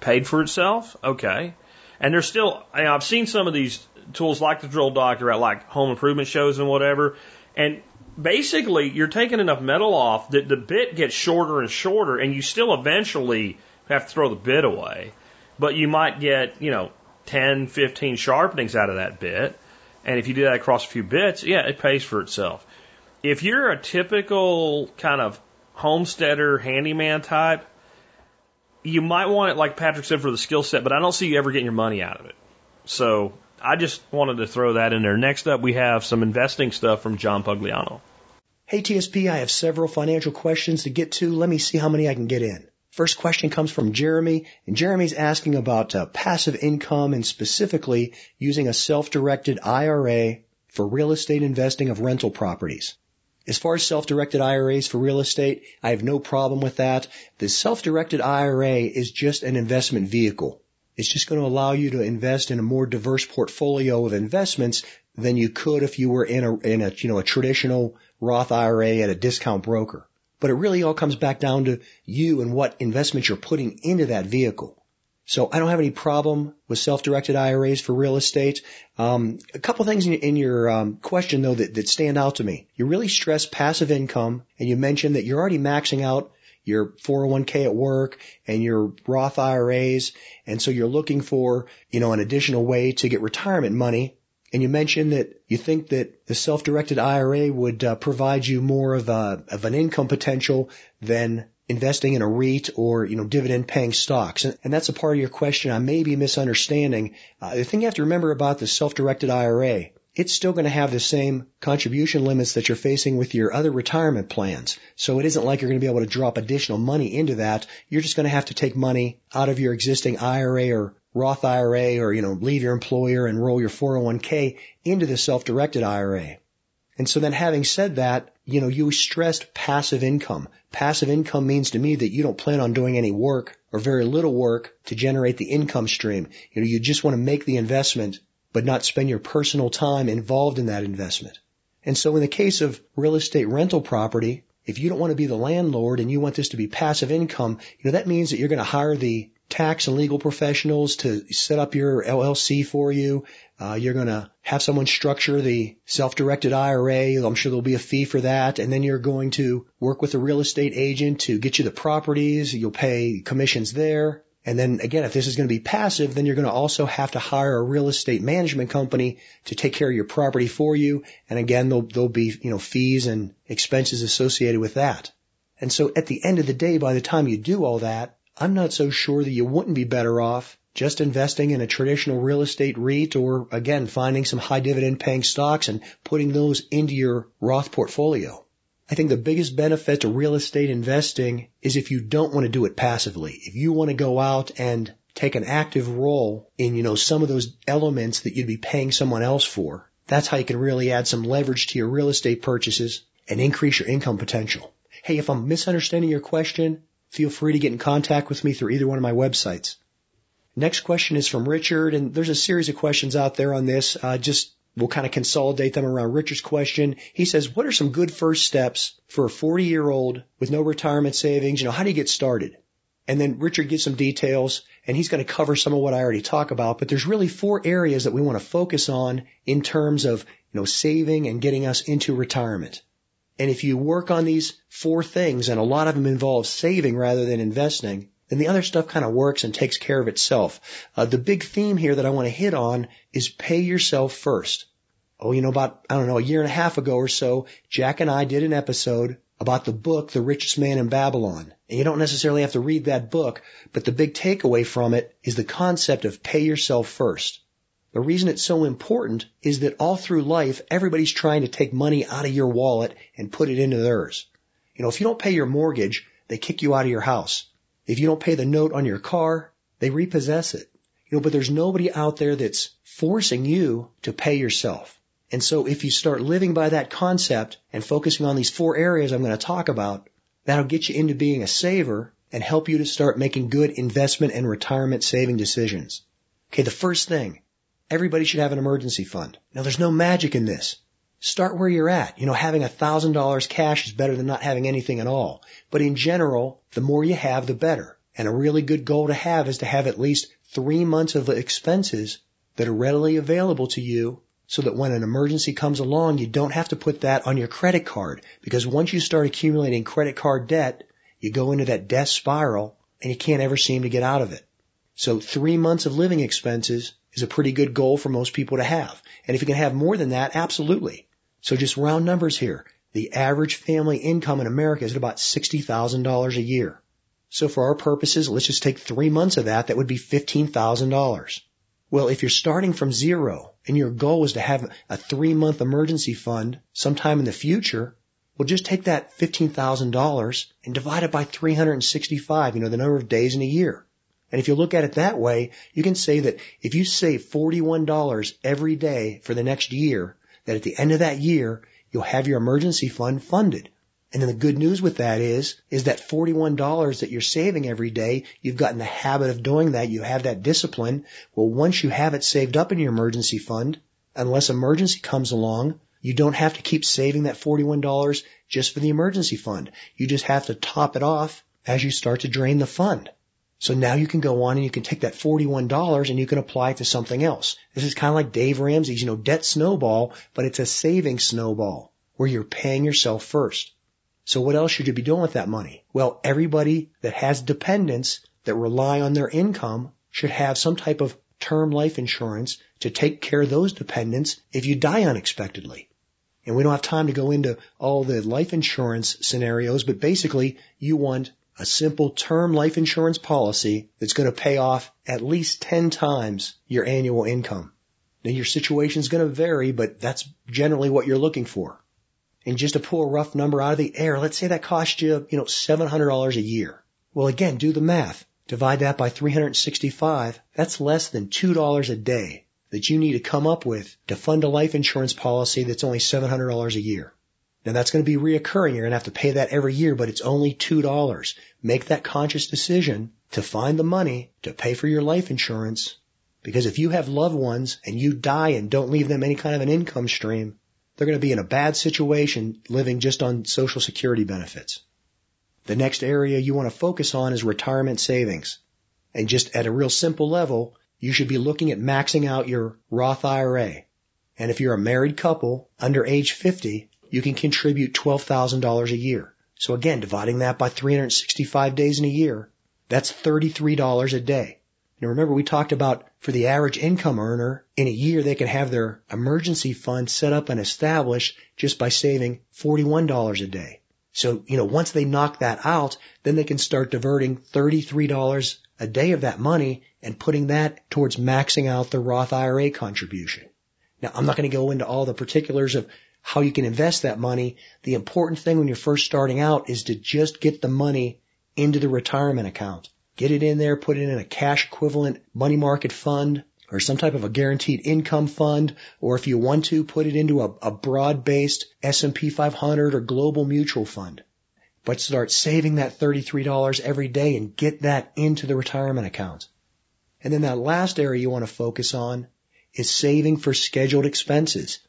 paid for itself. Okay. And there's still, I've seen some of these tools like the drill doctor at like home improvement shows and whatever. And basically you're taking enough metal off that the bit gets shorter and shorter and you still eventually have to throw the bit away. But you might get, you know, 10, 15 sharpenings out of that bit. And if you do that across a few bits, yeah, it pays for itself. If you're a typical kind of homesteader handyman type, you might want it, like Patrick said, for the skill set, but I don't see you ever getting your money out of it. So I just wanted to throw that in there. Next up, we have some investing stuff from John Pugliano. Hey TSP, I have several financial questions to get to. Let me see how many I can get in. First question comes from Jeremy, and Jeremy's asking about uh, passive income and specifically using a self-directed IRA for real estate investing of rental properties. As far as self-directed IRAs for real estate, I have no problem with that. The self-directed IRA is just an investment vehicle. It's just going to allow you to invest in a more diverse portfolio of investments than you could if you were in a, in a, you know, a traditional Roth IRA at a discount broker. But it really all comes back down to you and what investments you're putting into that vehicle. So I don't have any problem with self-directed IRAs for real estate. Um, a couple things in, in your um, question though that, that stand out to me. You really stress passive income, and you mentioned that you're already maxing out your 401k at work and your Roth IRAs. And so you're looking for, you know, an additional way to get retirement money. And you mentioned that you think that the self-directed IRA would uh, provide you more of a, of an income potential than investing in a REIT or, you know, dividend paying stocks. And, and that's a part of your question I may be misunderstanding. Uh, the thing you have to remember about the self-directed IRA it's still going to have the same contribution limits that you're facing with your other retirement plans. So it isn't like you're going to be able to drop additional money into that. You're just going to have to take money out of your existing IRA or Roth IRA or, you know, leave your employer and roll your 401k into the self-directed IRA. And so then having said that, you know, you stressed passive income. Passive income means to me that you don't plan on doing any work or very little work to generate the income stream. You know, you just want to make the investment but not spend your personal time involved in that investment. And so in the case of real estate rental property, if you don't want to be the landlord and you want this to be passive income, you know, that means that you're going to hire the tax and legal professionals to set up your LLC for you. Uh, you're going to have someone structure the self-directed IRA. I'm sure there'll be a fee for that. And then you're going to work with a real estate agent to get you the properties. You'll pay commissions there. And then again, if this is going to be passive, then you're going to also have to hire a real estate management company to take care of your property for you. And again, there'll, there'll be, you know, fees and expenses associated with that. And so at the end of the day, by the time you do all that, I'm not so sure that you wouldn't be better off just investing in a traditional real estate REIT or again, finding some high dividend paying stocks and putting those into your Roth portfolio. I think the biggest benefit to real estate investing is if you don't want to do it passively. If you want to go out and take an active role in, you know, some of those elements that you'd be paying someone else for, that's how you can really add some leverage to your real estate purchases and increase your income potential. Hey, if I'm misunderstanding your question, feel free to get in contact with me through either one of my websites. Next question is from Richard, and there's a series of questions out there on this. Uh, just We'll kind of consolidate them around Richard's question. He says, what are some good first steps for a 40 year old with no retirement savings? You know, how do you get started? And then Richard gives some details and he's going to cover some of what I already talked about, but there's really four areas that we want to focus on in terms of, you know, saving and getting us into retirement. And if you work on these four things, and a lot of them involve saving rather than investing, then the other stuff kind of works and takes care of itself. Uh, the big theme here that I want to hit on is pay yourself first. Oh, you know, about, I don't know, a year and a half ago or so, Jack and I did an episode about the book, The Richest Man in Babylon. And you don't necessarily have to read that book, but the big takeaway from it is the concept of pay yourself first. The reason it's so important is that all through life, everybody's trying to take money out of your wallet and put it into theirs. You know, if you don't pay your mortgage, they kick you out of your house. If you don't pay the note on your car, they repossess it. You know, but there's nobody out there that's forcing you to pay yourself. And so if you start living by that concept and focusing on these four areas I'm going to talk about, that'll get you into being a saver and help you to start making good investment and retirement saving decisions. Okay, the first thing, everybody should have an emergency fund. Now there's no magic in this. Start where you're at. You know, having a thousand dollars cash is better than not having anything at all. But in general, the more you have, the better. And a really good goal to have is to have at least three months of expenses that are readily available to you so that when an emergency comes along, you don't have to put that on your credit card. Because once you start accumulating credit card debt, you go into that death spiral and you can't ever seem to get out of it. So three months of living expenses is a pretty good goal for most people to have. And if you can have more than that, absolutely. So just round numbers here. The average family income in America is at about $60,000 a year. So for our purposes, let's just take three months of that. That would be $15,000. Well, if you're starting from zero and your goal is to have a three month emergency fund sometime in the future, Well, just take that $15,000 and divide it by 365, you know, the number of days in a year. And if you look at it that way, you can say that if you save $41 every day for the next year, that at the end of that year, you'll have your emergency fund funded. And then the good news with that is, is that $41 that you're saving every day, you've gotten the habit of doing that. You have that discipline. Well, once you have it saved up in your emergency fund, unless emergency comes along, you don't have to keep saving that $41 just for the emergency fund. You just have to top it off as you start to drain the fund. So now you can go on and you can take that $41 and you can apply it to something else. This is kind of like Dave Ramsey's, you know, debt snowball, but it's a saving snowball where you're paying yourself first. So what else should you be doing with that money? Well, everybody that has dependents that rely on their income should have some type of term life insurance to take care of those dependents if you die unexpectedly. And we don't have time to go into all the life insurance scenarios, but basically you want a simple term life insurance policy that's going to pay off at least 10 times your annual income. Now your situation is going to vary, but that's generally what you're looking for. And just to pull a rough number out of the air, let's say that cost you, you know, $700 a year. Well, again, do the math. Divide that by 365. That's less than $2 a day that you need to come up with to fund a life insurance policy that's only $700 a year. Now that's going to be reoccurring. You're going to have to pay that every year, but it's only $2. Make that conscious decision to find the money to pay for your life insurance. Because if you have loved ones and you die and don't leave them any kind of an income stream, they're going to be in a bad situation living just on social security benefits. The next area you want to focus on is retirement savings. And just at a real simple level, you should be looking at maxing out your Roth IRA. And if you're a married couple under age 50, you can contribute $12,000 a year. So again, dividing that by 365 days in a year, that's $33 a day. Now remember we talked about for the average income earner in a year they can have their emergency fund set up and established just by saving $41 a day. So, you know, once they knock that out, then they can start diverting $33 a day of that money and putting that towards maxing out the Roth IRA contribution. Now, I'm not going to go into all the particulars of how you can invest that money. The important thing when you're first starting out is to just get the money into the retirement account. Get it in there, put it in a cash equivalent money market fund or some type of a guaranteed income fund, or if you want to, put it into a, a broad-based S&P 500 or global mutual fund. But start saving that $33 every day and get that into the retirement account. And then that last area you want to focus on is saving for scheduled expenses.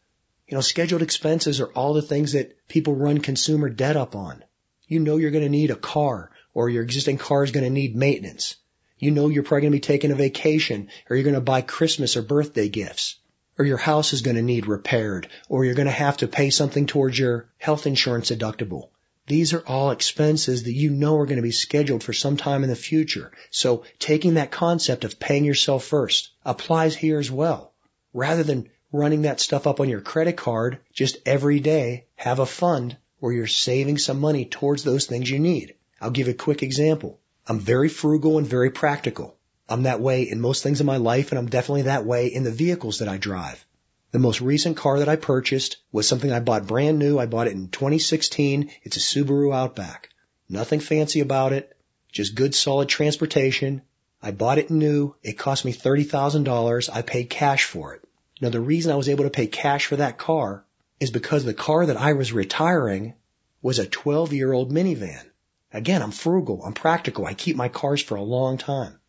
You know, scheduled expenses are all the things that people run consumer debt up on. You know you're going to need a car or your existing car is going to need maintenance. You know you're probably going to be taking a vacation or you're going to buy Christmas or birthday gifts or your house is going to need repaired or you're going to have to pay something towards your health insurance deductible. These are all expenses that you know are going to be scheduled for some time in the future. So taking that concept of paying yourself first applies here as well. Rather than running that stuff up on your credit card, just every day have a fund where you're saving some money towards those things you need. I'll give a quick example. I'm very frugal and very practical. I'm that way in most things in my life and I'm definitely that way in the vehicles that I drive. The most recent car that I purchased was something I bought brand new. I bought it in 2016. It's a Subaru Outback. Nothing fancy about it. Just good solid transportation. I bought it new. It cost me $30,000. I paid cash for it. Now the reason I was able to pay cash for that car is because the car that I was retiring was a 12 year old minivan. Again, I'm frugal. I'm practical. I keep my cars for a long time.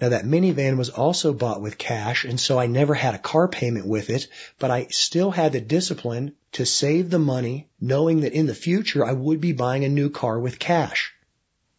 Now that minivan was also bought with cash and so I never had a car payment with it, but I still had the discipline to save the money knowing that in the future I would be buying a new car with cash.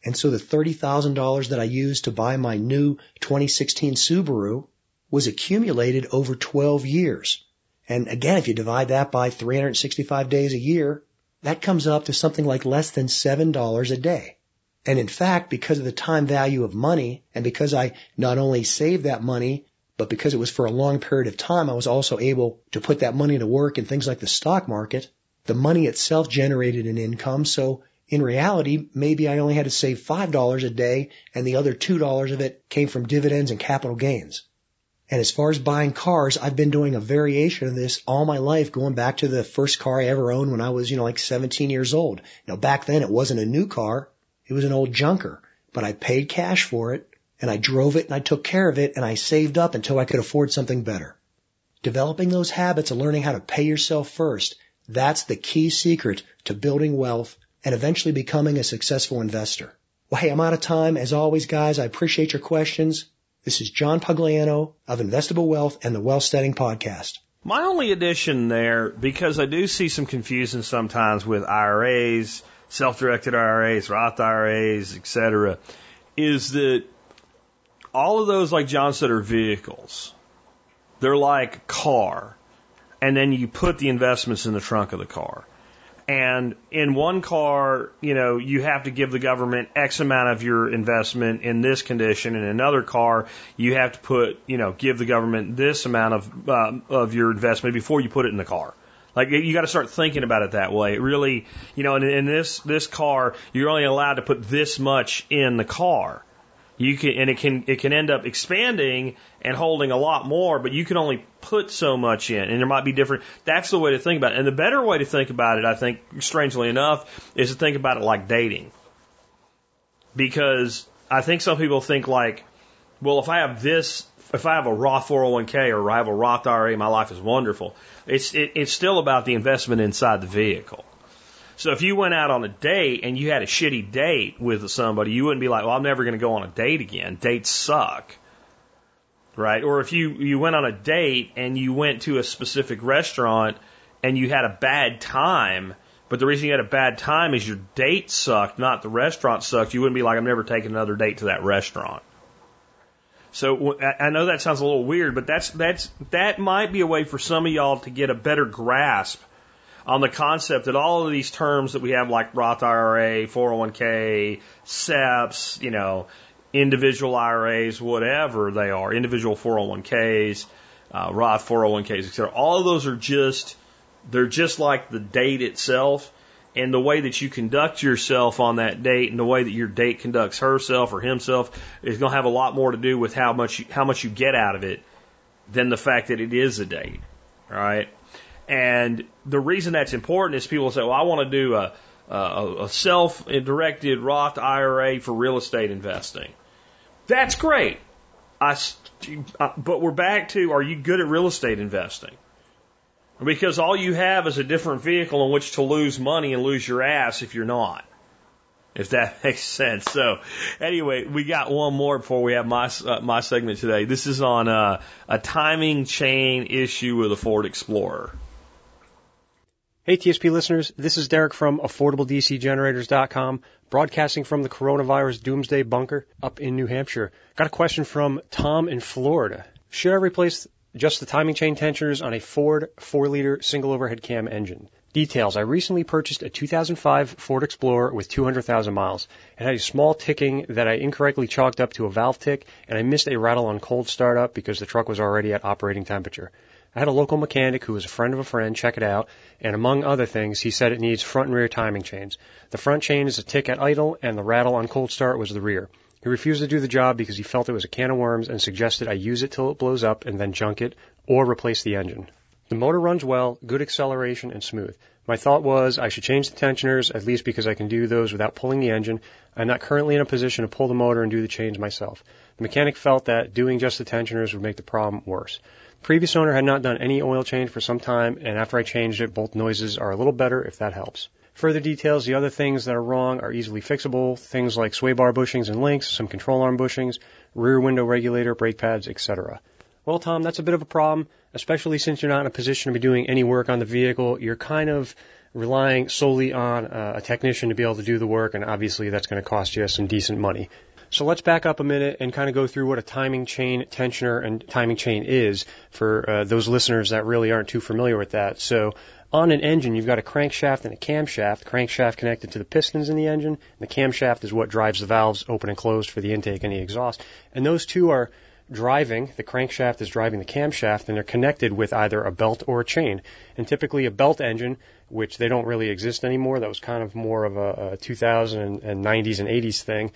And so the $30,000 that I used to buy my new 2016 Subaru was accumulated over 12 years. And again, if you divide that by 365 days a year, that comes up to something like less than $7 a day. And in fact, because of the time value of money and because I not only saved that money, but because it was for a long period of time, I was also able to put that money to work in things like the stock market. The money itself generated an income. So in reality, maybe I only had to save $5 a day and the other $2 of it came from dividends and capital gains. And as far as buying cars, I've been doing a variation of this all my life, going back to the first car I ever owned when I was, you know, like 17 years old. Now back then it wasn't a new car. It was an old junker, but I paid cash for it and I drove it and I took care of it and I saved up until I could afford something better. Developing those habits of learning how to pay yourself first, that's the key secret to building wealth and eventually becoming a successful investor. Well, hey, I'm out of time. As always, guys, I appreciate your questions. This is John Pugliano of Investable Wealth and the Wealth Studying Podcast. My only addition there, because I do see some confusion sometimes with IRAs, self-directed IRAs, Roth IRAs, etc., is that all of those, like John said, are vehicles. They're like a car. And then you put the investments in the trunk of the car. And in one car, you know, you have to give the government X amount of your investment in this condition. In another car, you have to put, you know, give the government this amount of uh, of your investment before you put it in the car. Like you got to start thinking about it that way. It really, you know, in, in this this car, you're only allowed to put this much in the car. You can, and it can, it can end up expanding and holding a lot more, but you can only put so much in, and there might be different. That's the way to think about it. And the better way to think about it, I think, strangely enough, is to think about it like dating. Because I think some people think like, well, if I have this, if I have a Roth 401k or I have a Roth IRA, my life is wonderful. It's, it, it's still about the investment inside the vehicle. So if you went out on a date and you had a shitty date with somebody, you wouldn't be like, well, I'm never going to go on a date again. Dates suck. Right? Or if you, you went on a date and you went to a specific restaurant and you had a bad time, but the reason you had a bad time is your date sucked, not the restaurant sucked, you wouldn't be like, I'm never taking another date to that restaurant. So I know that sounds a little weird, but that's that's that might be a way for some of y'all to get a better grasp on the concept that all of these terms that we have, like Roth IRA, 401k, SEPs, you know, individual IRAs, whatever they are, individual 401ks, uh, Roth 401ks, etc. All of those are just, they're just like the date itself. And the way that you conduct yourself on that date and the way that your date conducts herself or himself is going to have a lot more to do with how much you, how much you get out of it than the fact that it is a date. Right. And the reason that's important is people say, well, I want to do a, a, a self-directed Roth IRA for real estate investing. That's great. I, but we're back to, are you good at real estate investing? Because all you have is a different vehicle in which to lose money and lose your ass if you're not. If that makes sense. So, anyway, we got one more before we have my uh, my segment today. This is on uh, a timing chain issue with a Ford Explorer. Hey TSP listeners, this is Derek from AffordableDCGenerators.com, broadcasting from the coronavirus doomsday bunker up in New Hampshire. Got a question from Tom in Florida. Should I replace just the timing chain tensioners on a Ford 4-liter single overhead cam engine? Details. I recently purchased a 2005 Ford Explorer with 200,000 miles. It had a small ticking that I incorrectly chalked up to a valve tick, and I missed a rattle on cold startup because the truck was already at operating temperature. I had a local mechanic who was a friend of a friend check it out, and among other things, he said it needs front and rear timing chains. The front chain is a tick at idle, and the rattle on cold start was the rear. He refused to do the job because he felt it was a can of worms and suggested I use it till it blows up and then junk it or replace the engine. The motor runs well, good acceleration, and smooth. My thought was I should change the tensioners, at least because I can do those without pulling the engine. I'm not currently in a position to pull the motor and do the change myself. The mechanic felt that doing just the tensioners would make the problem worse. Previous owner had not done any oil change for some time, and after I changed it, both noises are a little better if that helps. Further details, the other things that are wrong are easily fixable, things like sway bar bushings and links, some control arm bushings, rear window regulator, brake pads, etc. Well, Tom, that's a bit of a problem, especially since you're not in a position to be doing any work on the vehicle. You're kind of relying solely on uh, a technician to be able to do the work, and obviously that's going to cost you some decent money. So let's back up a minute and kind of go through what a timing chain tensioner and timing chain is for uh, those listeners that really aren't too familiar with that. So on an engine, you've got a crankshaft and a camshaft. Crankshaft connected to the pistons in the engine. The camshaft is what drives the valves open and closed for the intake and the exhaust. And those two are driving, the crankshaft is driving the camshaft, and they're connected with either a belt or a chain. And typically a belt engine, which they don't really exist anymore, that was kind of more of a, a 2000 and 90s and 80s thing.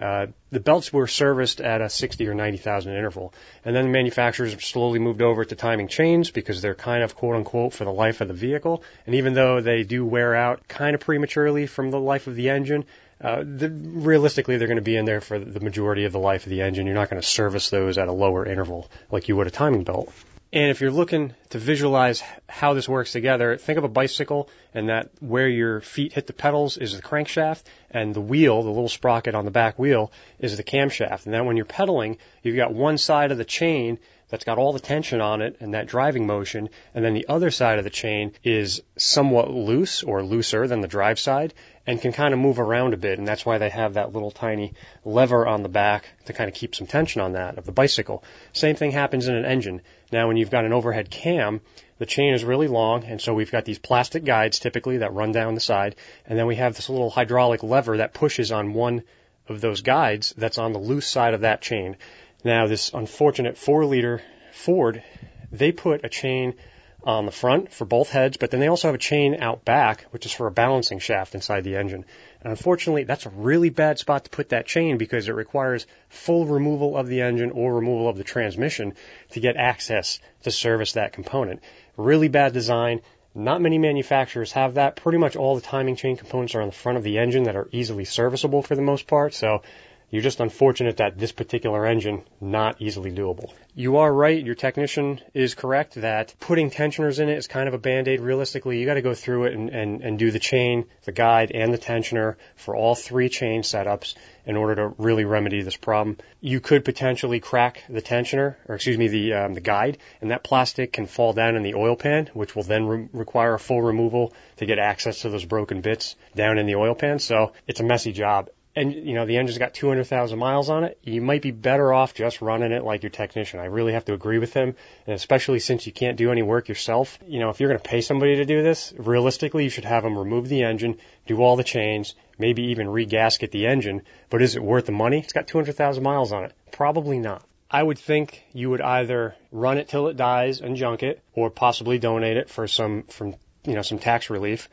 Uh, the belts were serviced at a 60 or 90,000 interval. And then the manufacturers slowly moved over to timing chains because they're kind of quote unquote for the life of the vehicle. And even though they do wear out kind of prematurely from the life of the engine, uh, the, realistically, they're going to be in there for the majority of the life of the engine. You're not going to service those at a lower interval like you would a timing belt. And if you're looking to visualize how this works together, think of a bicycle and that where your feet hit the pedals is the crankshaft and the wheel, the little sprocket on the back wheel, is the camshaft. And then when you're pedaling, you've got one side of the chain that's got all the tension on it and that driving motion, and then the other side of the chain is somewhat loose or looser than the drive side and can kind of move around a bit, and that's why they have that little tiny lever on the back to kind of keep some tension on that of the bicycle. Same thing happens in an engine. Now, when you've got an overhead cam, the chain is really long, and so we've got these plastic guides typically that run down the side, and then we have this little hydraulic lever that pushes on one of those guides that's on the loose side of that chain. Now, this unfortunate four liter Ford, they put a chain on the front for both heads, but then they also have a chain out back, which is for a balancing shaft inside the engine. Unfortunately, that's a really bad spot to put that chain because it requires full removal of the engine or removal of the transmission to get access to service that component. Really bad design. Not many manufacturers have that. Pretty much all the timing chain components are on the front of the engine that are easily serviceable for the most part. So you're just unfortunate that this particular engine not easily doable. You are right. Your technician is correct that putting tensioners in it is kind of a band-aid. Realistically, you got to go through it and, and, and do the chain, the guide, and the tensioner for all three chain setups in order to really remedy this problem. You could potentially crack the tensioner, or excuse me, the um, the guide, and that plastic can fall down in the oil pan, which will then re- require a full removal to get access to those broken bits down in the oil pan. So it's a messy job and you know the engine's got 200,000 miles on it, you might be better off just running it like your technician. I really have to agree with him, and especially since you can't do any work yourself. You know, if you're going to pay somebody to do this, realistically, you should have them remove the engine, do all the chains, maybe even regasket the engine. But is it worth the money? It's got 200,000 miles on it. Probably not. I would think you would either run it till it dies and junk it, or possibly donate it for some from you know some tax relief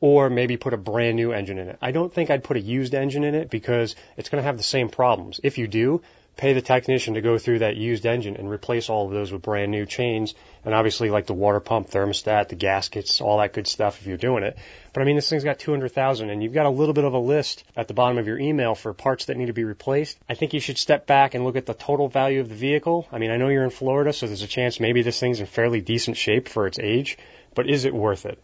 or maybe put a brand new engine in it. I don't think I'd put a used engine in it because it's going to have the same problems. If you do, pay the technician to go through that used engine and replace all of those with brand new chains and obviously like the water pump, thermostat, the gaskets, all that good stuff if you're doing it. But I mean, this thing's got 200,000 and you've got a little bit of a list at the bottom of your email for parts that need to be replaced. I think you should step back and look at the total value of the vehicle. I mean, I know you're in Florida, so there's a chance maybe this thing's in fairly decent shape for its age, but is it worth it?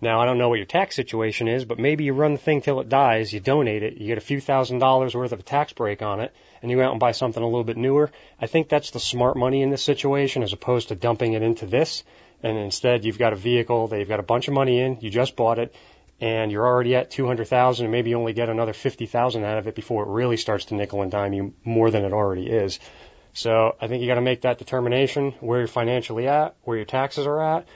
Now, I don't know what your tax situation is, but maybe you run the thing till it dies, you donate it, you get a few thousand dollars worth of a tax break on it, and you go out and buy something a little bit newer. I think that's the smart money in this situation as opposed to dumping it into this. And instead, you've got a vehicle that you've got a bunch of money in, you just bought it, and you're already at 200,000 and maybe only get another 50,000 out of it before it really starts to nickel and dime you more than it already is. So I think you got to make that determination where you're financially at, where your taxes are at,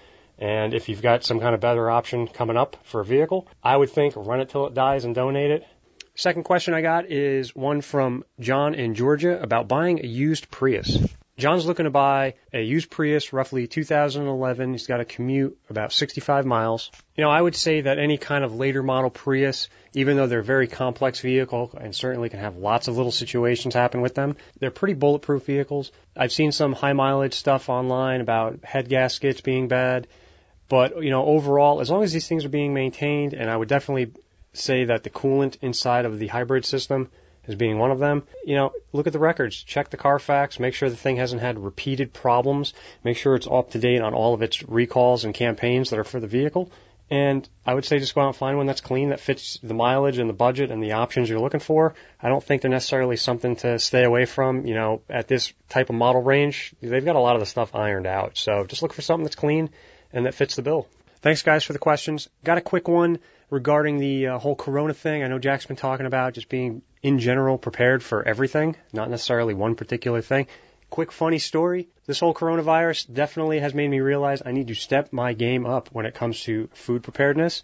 and if you've got some kind of better option coming up for a vehicle, I would think run it till it dies and donate it. Second question I got is one from John in Georgia about buying a used Prius. John's looking to buy a used Prius, roughly 2011. He's got a commute about 65 miles. You know, I would say that any kind of later model Prius, even though they're a very complex vehicle and certainly can have lots of little situations happen with them, they're pretty bulletproof vehicles. I've seen some high mileage stuff online about head gaskets being bad. But, you know, overall, as long as these things are being maintained, and I would definitely say that the coolant inside of the hybrid system is being one of them. You know, look at the records, check the Carfax, make sure the thing hasn't had repeated problems, make sure it's up to date on all of its recalls and campaigns that are for the vehicle. And I would say just go out and find one that's clean, that fits the mileage and the budget and the options you're looking for. I don't think they're necessarily something to stay away from, you know, at this type of model range. They've got a lot of the stuff ironed out. So just look for something that's clean and that fits the bill. Thanks, guys, for the questions. Got a quick one regarding the uh, whole corona thing. I know Jack's been talking about just being, in general, prepared for everything, not necessarily one particular thing. Quick funny story. This whole coronavirus definitely has made me realize I need to step my game up when it comes to food preparedness.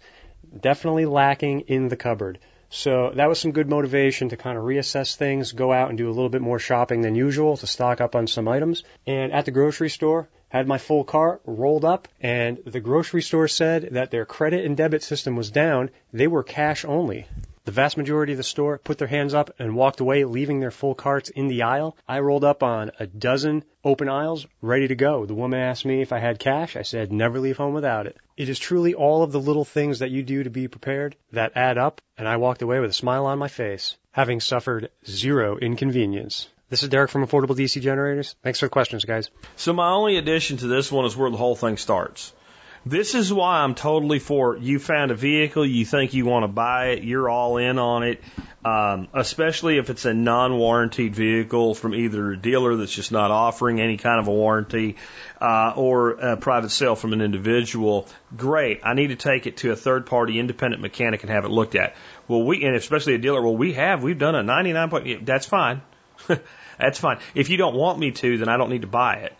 Definitely lacking in the cupboard. So that was some good motivation to kind of reassess things, go out and do a little bit more shopping than usual to stock up on some items. And at the grocery store, had my full cart rolled up and the grocery store said that their credit and debit system was down. They were cash only. The vast majority of the store put their hands up and walked away, leaving their full carts in the aisle. I rolled up on a dozen open aisles, ready to go. The woman asked me if I had cash. I said, never leave home without it. It is truly all of the little things that you do to be prepared that add up, and I walked away with a smile on my face, having suffered zero inconvenience. This is Derek from Affordable DC Generators. Thanks for the questions, guys. So my only addition to this one is where the whole thing starts. This is why I'm totally for you found a vehicle, you think you want to buy it, you're all in on it, um, especially if it's a non warranted vehicle from either a dealer that's just not offering any kind of a warranty uh, or a private sale from an individual. Great. I need to take it to a third party independent mechanic and have it looked at. Well, we, and especially a dealer, well, we have, we've done a 99 point, that's fine. that's fine. If you don't want me to, then I don't need to buy it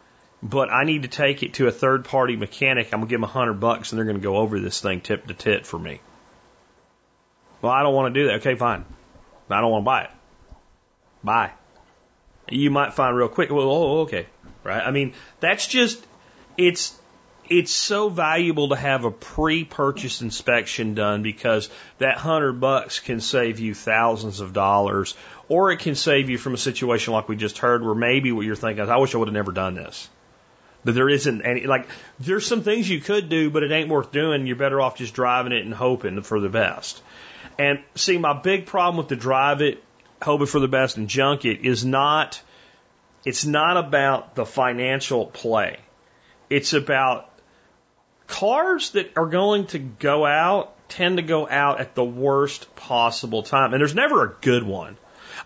but I need to take it to a third party mechanic. I'm gonna give them a hundred bucks and they're gonna go over this thing tip to tit for me. Well, I don't want to do that. Okay, fine. I don't want to buy it. Buy. You might find real quick. Well, oh, okay, right. I mean, that's just it's it's so valuable to have a pre-purchase inspection done because that hundred bucks can save you thousands of dollars, or it can save you from a situation like we just heard, where maybe what you're thinking is, I wish I would have never done this. But there isn't any, like, there's some things you could do, but it ain't worth doing. You're better off just driving it and hoping for the best. And see, my big problem with the drive it, hoping for the best and junk it is not, it's not about the financial play. It's about cars that are going to go out tend to go out at the worst possible time. And there's never a good one.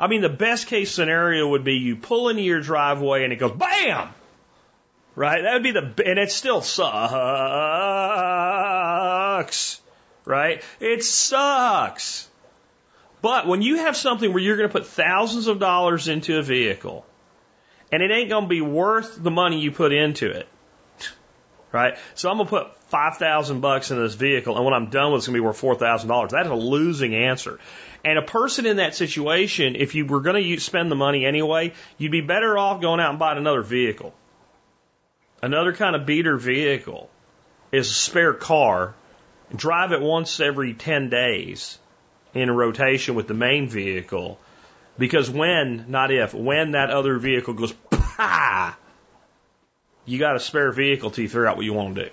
I mean, the best case scenario would be you pull into your driveway and it goes BAM! Right? That would be the, and it still sucks. Right? It sucks. But when you have something where you're going to put thousands of dollars into a vehicle and it ain't going to be worth the money you put into it, right? So I'm to put 5,000 bucks in this vehicle and when I'm done with it, it's to be worth $4,000. That is a losing answer. And a person in that situation, if you were to spend the money anyway, you'd be better off going out and buying another vehicle. Another kind of beater vehicle is a spare car. Drive it once every 10 days in a rotation with the main vehicle. Because when, not if, when that other vehicle goes, pah, you got a spare vehicle to figure out what you want to do.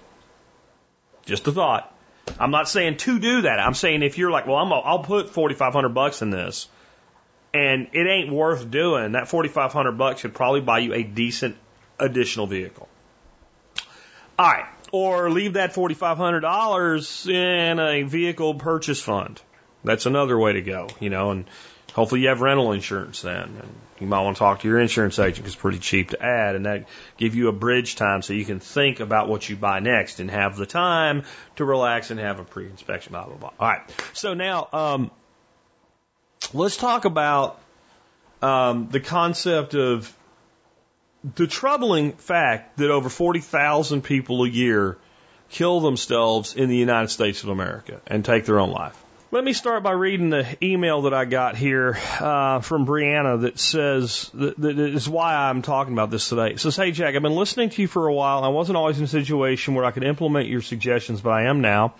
Just a thought. I'm not saying to do that. I'm saying if you're like, well, I'm, a, I'll put 4,500 bucks in this, and it ain't worth doing. That 4,500 bucks should probably buy you a decent additional vehicle. All right, or leave that $4,500 in a vehicle purchase fund. That's another way to go, you know, and hopefully you have rental insurance then. And you might want to talk to your insurance agent because it's pretty cheap to add and that give you a bridge time so you can think about what you buy next and have the time to relax and have a pre-inspection, blah, blah, blah. All right. So now, um, let's talk about, um, the concept of the troubling fact that over 40,000 people a year kill themselves in the United States of America and take their own life. Let me start by reading the email that I got here uh, from Brianna that says that, that is why I'm talking about this today. It says, "Hey Jack, I've been listening to you for a while. I wasn't always in a situation where I could implement your suggestions, but I am now.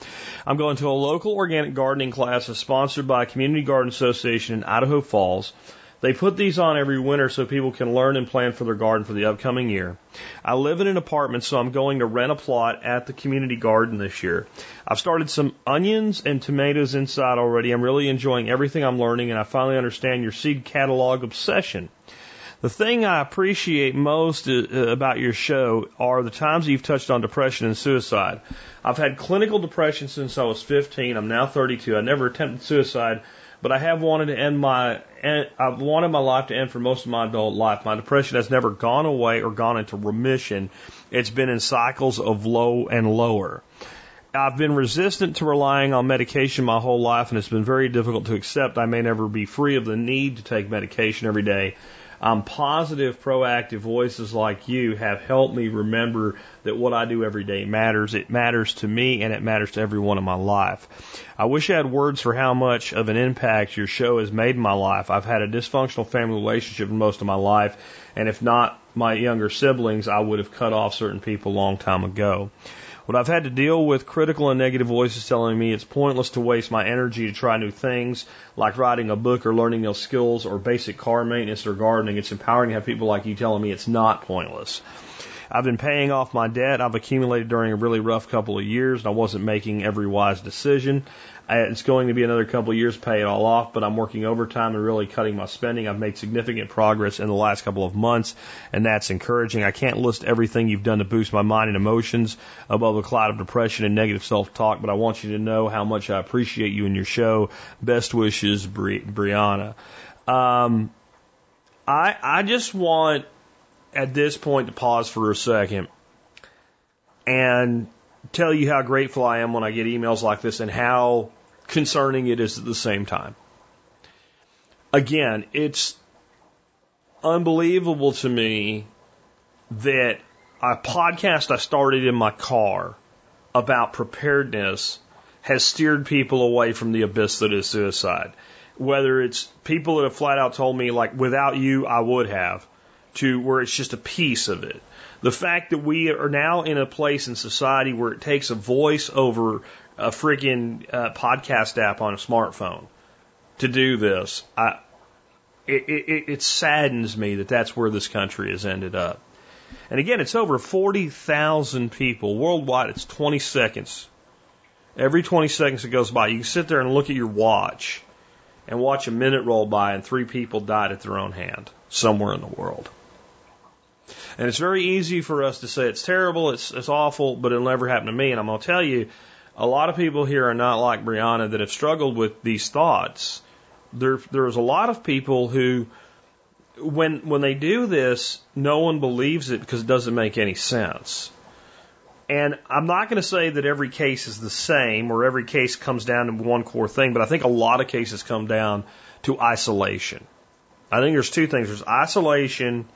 I'm going to a local organic gardening class sponsored by a Community Garden Association in Idaho Falls." They put these on every winter so people can learn and plan for their garden for the upcoming year. I live in an apartment, so I'm going to rent a plot at the community garden this year. I've started some onions and tomatoes inside already. I'm really enjoying everything I'm learning, and I finally understand your seed catalog obsession. The thing I appreciate most uh, about your show are the times you've touched on depression and suicide. I've had clinical depression since I was 15. I'm now 32. I never attempted suicide, but I have wanted to end my, I've wanted my life to end for most of my adult life. My depression has never gone away or gone into remission. It's been in cycles of low and lower. I've been resistant to relying on medication my whole life, and it's been very difficult to accept I may never be free of the need to take medication every day. Um, positive, proactive voices like you have helped me remember that what I do every day matters. It matters to me and it matters to everyone in my life. I wish I had words for how much of an impact your show has made in my life. I've had a dysfunctional family relationship most of my life, and if not my younger siblings, I would have cut off certain people a long time ago. What I've had to deal with critical and negative voices telling me it's pointless to waste my energy to try new things like writing a book or learning new skills or basic car maintenance or gardening. It's empowering to have people like you telling me it's not pointless. I've been paying off my debt I've accumulated during a really rough couple of years and I wasn't making every wise decision. It's going to be another couple of years to pay it all off, but I'm working overtime and really cutting my spending. I've made significant progress in the last couple of months, and that's encouraging. I can't list everything you've done to boost my mind and emotions above a cloud of depression and negative self-talk, but I want you to know how much I appreciate you and your show. Best wishes, Bri- Brianna. Um, I I just want at this point to pause for a second and tell you how grateful I am when I get emails like this and how concerning it is at the same time. Again, it's unbelievable to me that a podcast I started in my car about preparedness has steered people away from the abyss that is suicide. Whether it's people that have flat out told me, like, without you, I would have, to where it's just a piece of it. The fact that we are now in a place in society where it takes a voice over a freaking uh, podcast app on a smartphone to do this. I, it, it, it saddens me that that's where this country has ended up. And again, it's over 40,000 people worldwide. It's 20 seconds. Every 20 seconds that goes by, you can sit there and look at your watch and watch a minute roll by and three people died at their own hand somewhere in the world. And it's very easy for us to say it's terrible, it's, it's awful, but it'll never happen to me. And I'm going to tell you, a lot of people here are not like Brianna that have struggled with these thoughts. There, there's a lot of people who, when when they do this, no one believes it because it doesn't make any sense. And I'm not going to say that every case is the same or every case comes down to one core thing, but I think a lot of cases come down to isolation. I think there's two things. There's isolation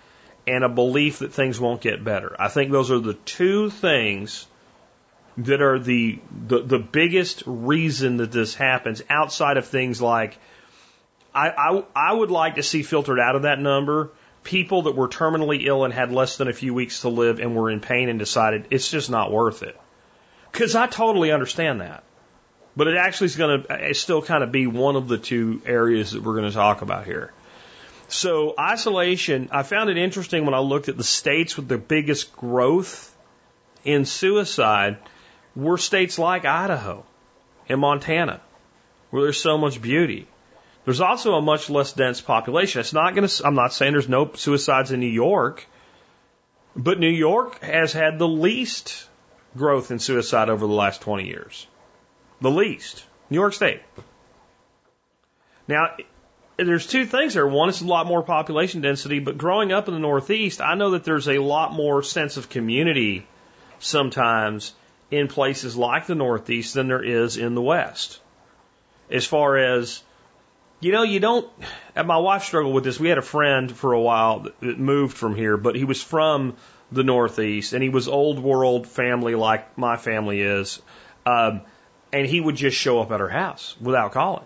and a belief that things won't get better. I think those are the two things that are the, the, the biggest reason that this happens outside of things like I, I, I would like to see filtered out of that number people that were terminally ill and had less than a few weeks to live and were in pain and decided it's just not worth it. Because I totally understand that. But it actually is going to it's still kind of be one of the two areas that we're going to talk about here. So isolation, I found it interesting when I looked at the states with the biggest growth in suicide were states like Idaho and Montana, where there's so much beauty. There's also a much less dense population. It's not going to, I'm not saying there's no suicides in New York, but New York has had the least growth in suicide over the last 20 years. The least. New York State. Now, there's two things there. One is a lot more population density, but growing up in the Northeast, I know that there's a lot more sense of community sometimes in places like the Northeast than there is in the West. As far as, you know, you don't, and my wife struggled with this. We had a friend for a while that moved from here, but he was from the Northeast and he was old world family like my family is. Um, and he would just show up at her house without calling.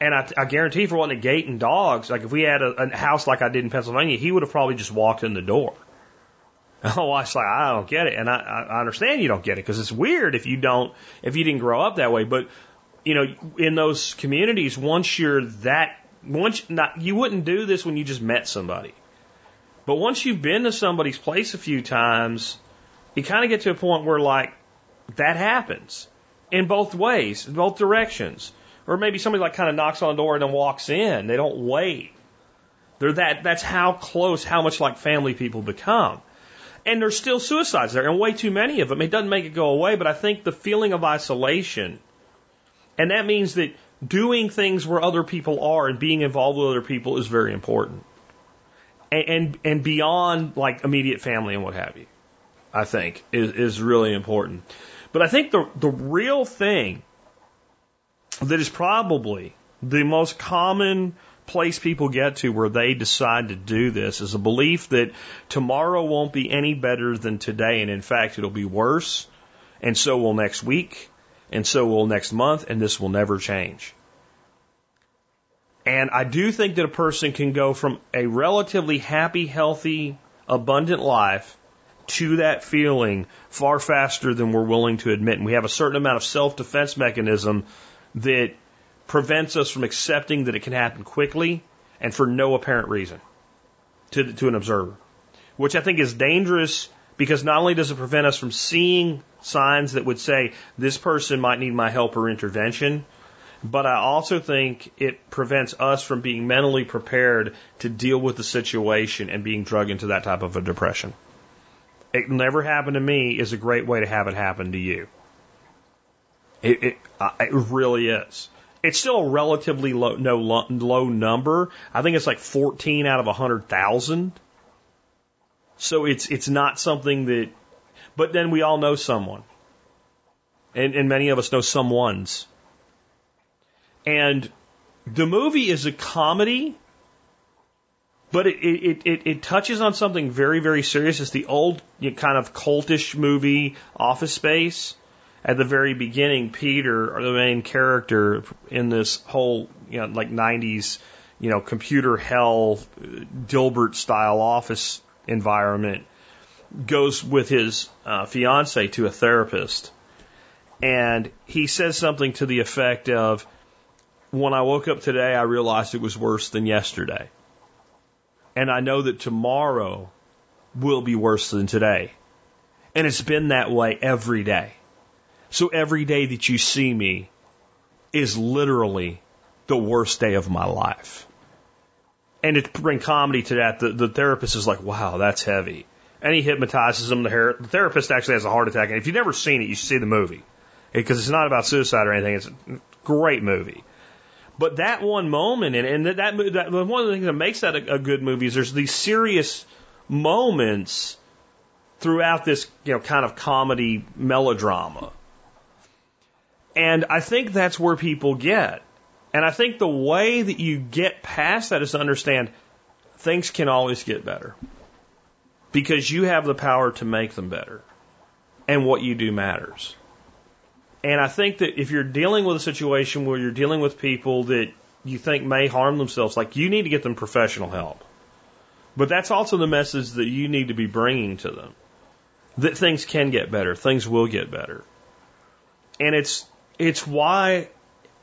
And I, I guarantee for wanting a gate and dogs, like if we had a, a house like I did in Pennsylvania, he would have probably just walked in the door. And my wife's like, I don't get it. And I, I understand you don't get it because it's weird if you don't, if you didn't grow up that way. But, you know, in those communities, once you're that, once not, you wouldn't do this when you just met somebody. But once you've been to somebody's place a few times, you kind of get to a point where like that happens in both ways, in both directions. Or maybe somebody like kind of knocks on the door and then walks in. They don't wait. They're that, that's how close, how much like family people become. And there's still suicides there, and way too many of them. It doesn't make it go away, but I think the feeling of isolation, and that means that doing things where other people are and being involved with other people is very important. And, and, and beyond like immediate family and what have you, I think is, is really important. But I think the, the real thing that is probably the most common place people get to where they decide to do this is a belief that tomorrow won't be any better than today. And in fact, it'll be worse. And so will next week. And so will next month. And this will never change. And I do think that a person can go from a relatively happy, healthy, abundant life to that feeling far faster than we're willing to admit. And we have a certain amount of self defense mechanism that prevents us from accepting that it can happen quickly and for no apparent reason to, to an observer, which I think is dangerous because not only does it prevent us from seeing signs that would say this person might need my help or intervention, but I also think it prevents us from being mentally prepared to deal with the situation and being drugged into that type of a depression. It never happened to me is a great way to have it happen to you. It, it, uh, it really is. It's still a relatively low, no, low number. I think it's like 14 out of 100,000. So it's, it's not something that, but then we all know someone. And, and many of us know someones. And the movie is a comedy, but it, it, it, it touches on something very, very serious. It's the old you know, kind of cultish movie Office Space at the very beginning, Peter, the main character in this whole, you know, like 90s, you know, computer hell, Dilbert style office environment, goes with his uh, fiance to a therapist. And he says something to the effect of, when I woke up today, I realized it was worse than yesterday. And I know that tomorrow will be worse than today. And it's been that way every day. So every day that you see me is literally the worst day of my life. And to bring comedy to that, the, the therapist is like, wow, that's heavy. And he hypnotizes him. The, her- the therapist actually has a heart attack. And if you've never seen it, you should see the movie. Because it's not about suicide or anything. It's a great movie. But that one moment, and, and that, that, that one of the things that makes that a, a good movie is there's these serious moments throughout this, you know, kind of comedy melodrama and I think that's where people get. And I think the way that you get past that is to understand things can always get better because you have the power to make them better. And what you do matters. And I think that if you're dealing with a situation where you're dealing with people that you think may harm themselves, like you need to get them professional help. But that's also the message that you need to be bringing to them that things can get better, things will get better. And it's it's why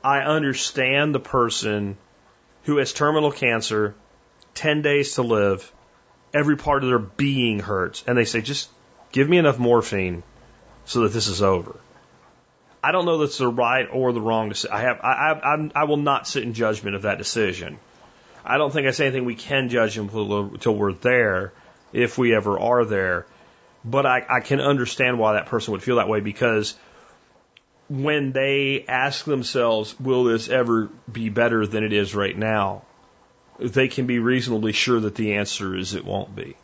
I understand the person who has terminal cancer, 10 days to live, every part of their being hurts, and they say, just give me enough morphine so that this is over. I don't know that's the right or the wrong decision. I have, I, I, I will not sit in judgment of that decision. I don't think I say anything we can judge until, until we're there, if we ever are there. But I, I can understand why that person would feel that way because when they ask themselves, will this ever be better than it is right now? They can be reasonably sure that the answer is it won't be.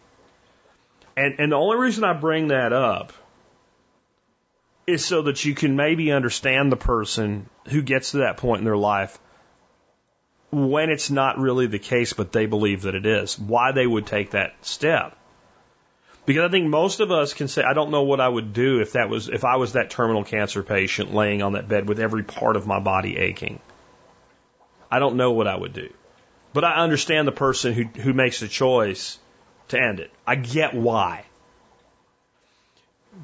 And, and the only reason I bring that up is so that you can maybe understand the person who gets to that point in their life when it's not really the case, but they believe that it is, why they would take that step. Because I think most of us can say, I don't know what I would do if that was, if I was that terminal cancer patient laying on that bed with every part of my body aching. I don't know what I would do. But I understand the person who, who makes the choice to end it. I get why.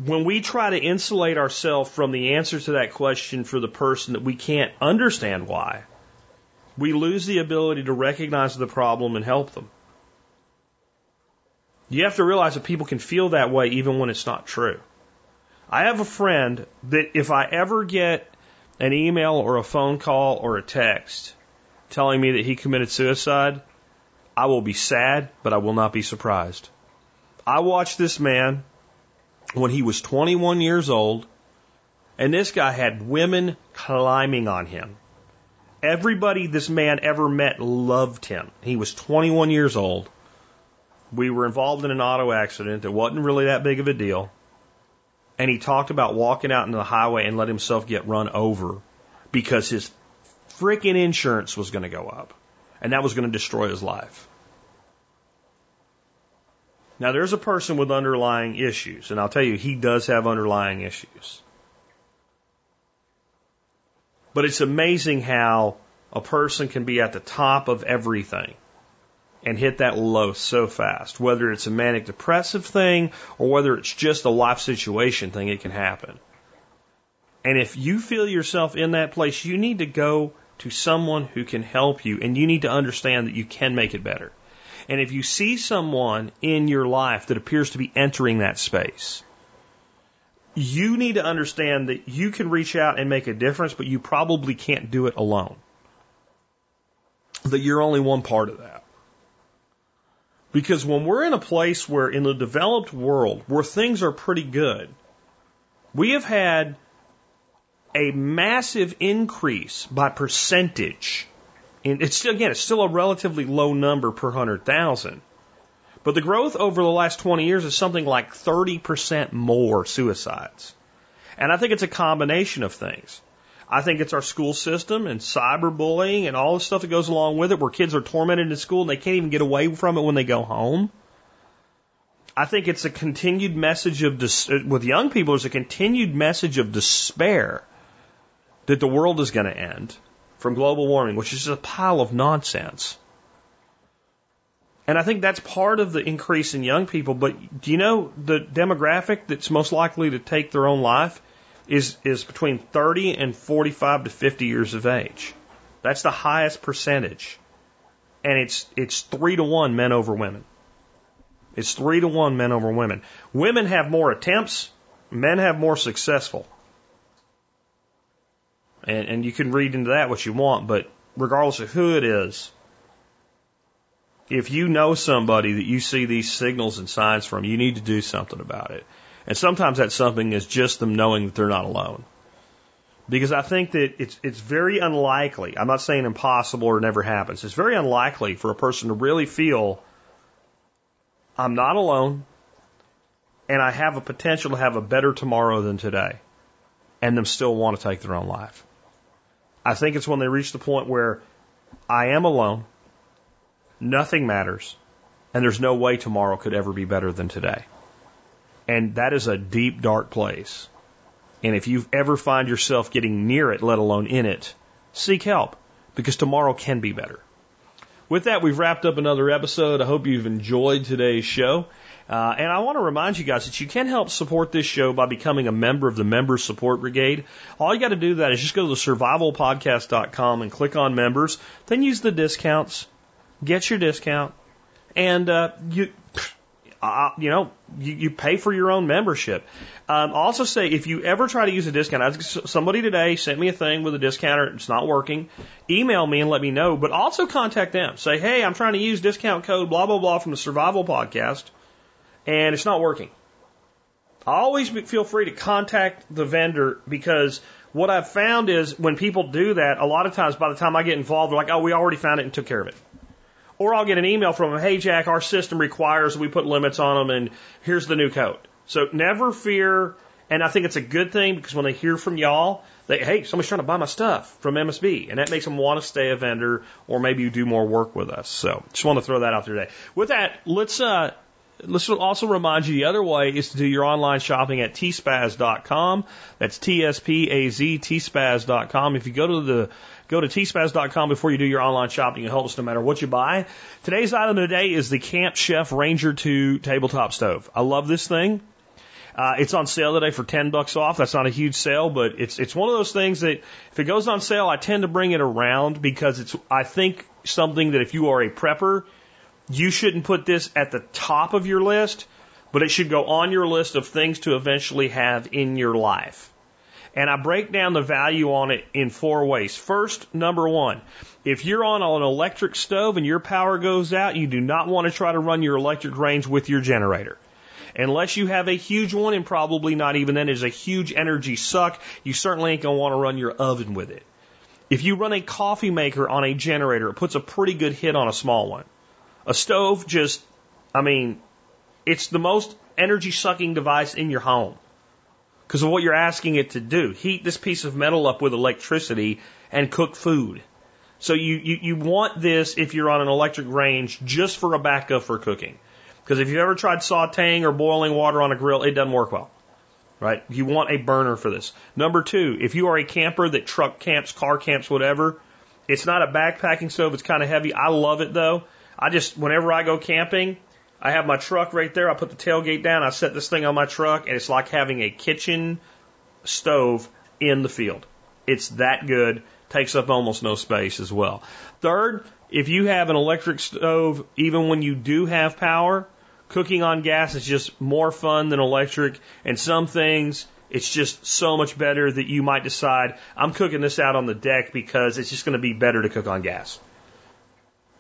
When we try to insulate ourselves from the answer to that question for the person that we can't understand why, we lose the ability to recognize the problem and help them. You have to realize that people can feel that way even when it's not true. I have a friend that if I ever get an email or a phone call or a text telling me that he committed suicide, I will be sad, but I will not be surprised. I watched this man when he was 21 years old, and this guy had women climbing on him. Everybody this man ever met loved him. He was 21 years old. We were involved in an auto accident that wasn't really that big of a deal. And he talked about walking out into the highway and let himself get run over because his freaking insurance was going to go up. and that was going to destroy his life. Now, there's a person with underlying issues, and I'll tell you, he does have underlying issues. But it's amazing how a person can be at the top of everything and hit that low so fast. Whether it's a manic depressive thing or whether it's just a life situation thing, it can happen. And if you feel yourself in that place, you need to go to someone who can help you and you need to understand that you can make it better. And if you see someone in your life that appears to be entering that space, you need to understand that you can reach out and make a difference, but you probably can't do it alone. That you're only one part of that. Because when we're in a place where in the developed world, where things are pretty good, we have had a massive increase by percentage and it's still, again, it's still a relatively low number per 100,000. But the growth over the last 20 years is something like 30% more suicides. And I think it's a combination of things. I think it's our school system and cyberbullying and all the stuff that goes along with it where kids are tormented in school and they can't even get away from it when they go home. I think it's a continued message of, dis- with young people, there's a continued message of despair that the world is going to end from global warming, which is just a pile of nonsense. And I think that's part of the increase in young people. But do you know the demographic that's most likely to take their own life is, is between 30 and 45 to 50 years of age. That's the highest percentage. And it's, it's three to one men over women. It's three to one men over women. Women have more attempts, men have more successful. And, and you can read into that what you want, but regardless of who it is, if you know somebody that you see these signals and signs from, you need to do something about it. And sometimes that something is just them knowing that they're not alone. Because I think that it's, it's very unlikely, I'm not saying impossible or never happens, it's very unlikely for a person to really feel, I'm not alone, and I have a potential to have a better tomorrow than today, and them still want to take their own life. I think it's when they reach the point where I am alone, nothing matters, and there's no way tomorrow could ever be better than today. And that is a deep, dark place. And if you ever find yourself getting near it, let alone in it, seek help because tomorrow can be better. With that, we've wrapped up another episode. I hope you've enjoyed today's show. Uh, and I want to remind you guys that you can help support this show by becoming a member of the Members Support Brigade. All you got to do that is just go to survivalpodcast.com and click on members, then use the discounts, get your discount, and uh, you. Uh, you know, you, you pay for your own membership. Um, also say if you ever try to use a discount, I, somebody today sent me a thing with a discounter, it's not working. Email me and let me know, but also contact them. Say, hey, I'm trying to use discount code blah blah blah from the Survival Podcast and it's not working. Always feel free to contact the vendor because what I've found is when people do that, a lot of times by the time I get involved, they're like, oh, we already found it and took care of it. Or I'll get an email from them, hey, Jack, our system requires we put limits on them and here's the new code. So never fear. And I think it's a good thing because when they hear from y'all, they, hey, somebody's trying to buy my stuff from MSB. And that makes them want to stay a vendor or maybe you do more work with us. So just want to throw that out there today. With that, let's, uh, Let's also remind you the other way is to do your online shopping at tspaz.com. That's T-S-P-A-Z, tspaz.com. If you go to the Go to tspaz.com before you do your online shopping. It helps no matter what you buy. Today's item today is the Camp Chef Ranger 2 tabletop stove. I love this thing. Uh, it's on sale today for 10 bucks off. That's not a huge sale, but it's, it's one of those things that if it goes on sale, I tend to bring it around because it's, I think something that if you are a prepper, you shouldn't put this at the top of your list, but it should go on your list of things to eventually have in your life. And I break down the value on it in four ways. First, number one, if you're on an electric stove and your power goes out, you do not want to try to run your electric range with your generator. Unless you have a huge one, and probably not even then, is a huge energy suck, you certainly ain't going to want to run your oven with it. If you run a coffee maker on a generator, it puts a pretty good hit on a small one. A stove just, I mean, it's the most energy sucking device in your home because of what you're asking it to do. Heat this piece of metal up with electricity and cook food. So you, you, you want this if you're on an electric range just for a backup for cooking. Because if you've ever tried sauteing or boiling water on a grill, it doesn't work well. Right? You want a burner for this. Number two, if you are a camper that truck camps, car camps, whatever, it's not a backpacking stove. It's kind of heavy. I love it though. I just, whenever I go camping, I have my truck right there. I put the tailgate down. I set this thing on my truck and it's like having a kitchen stove in the field. It's that good. Takes up almost no space as well. Third, if you have an electric stove, even when you do have power, cooking on gas is just more fun than electric. And some things, it's just so much better that you might decide, I'm cooking this out on the deck because it's just going to be better to cook on gas.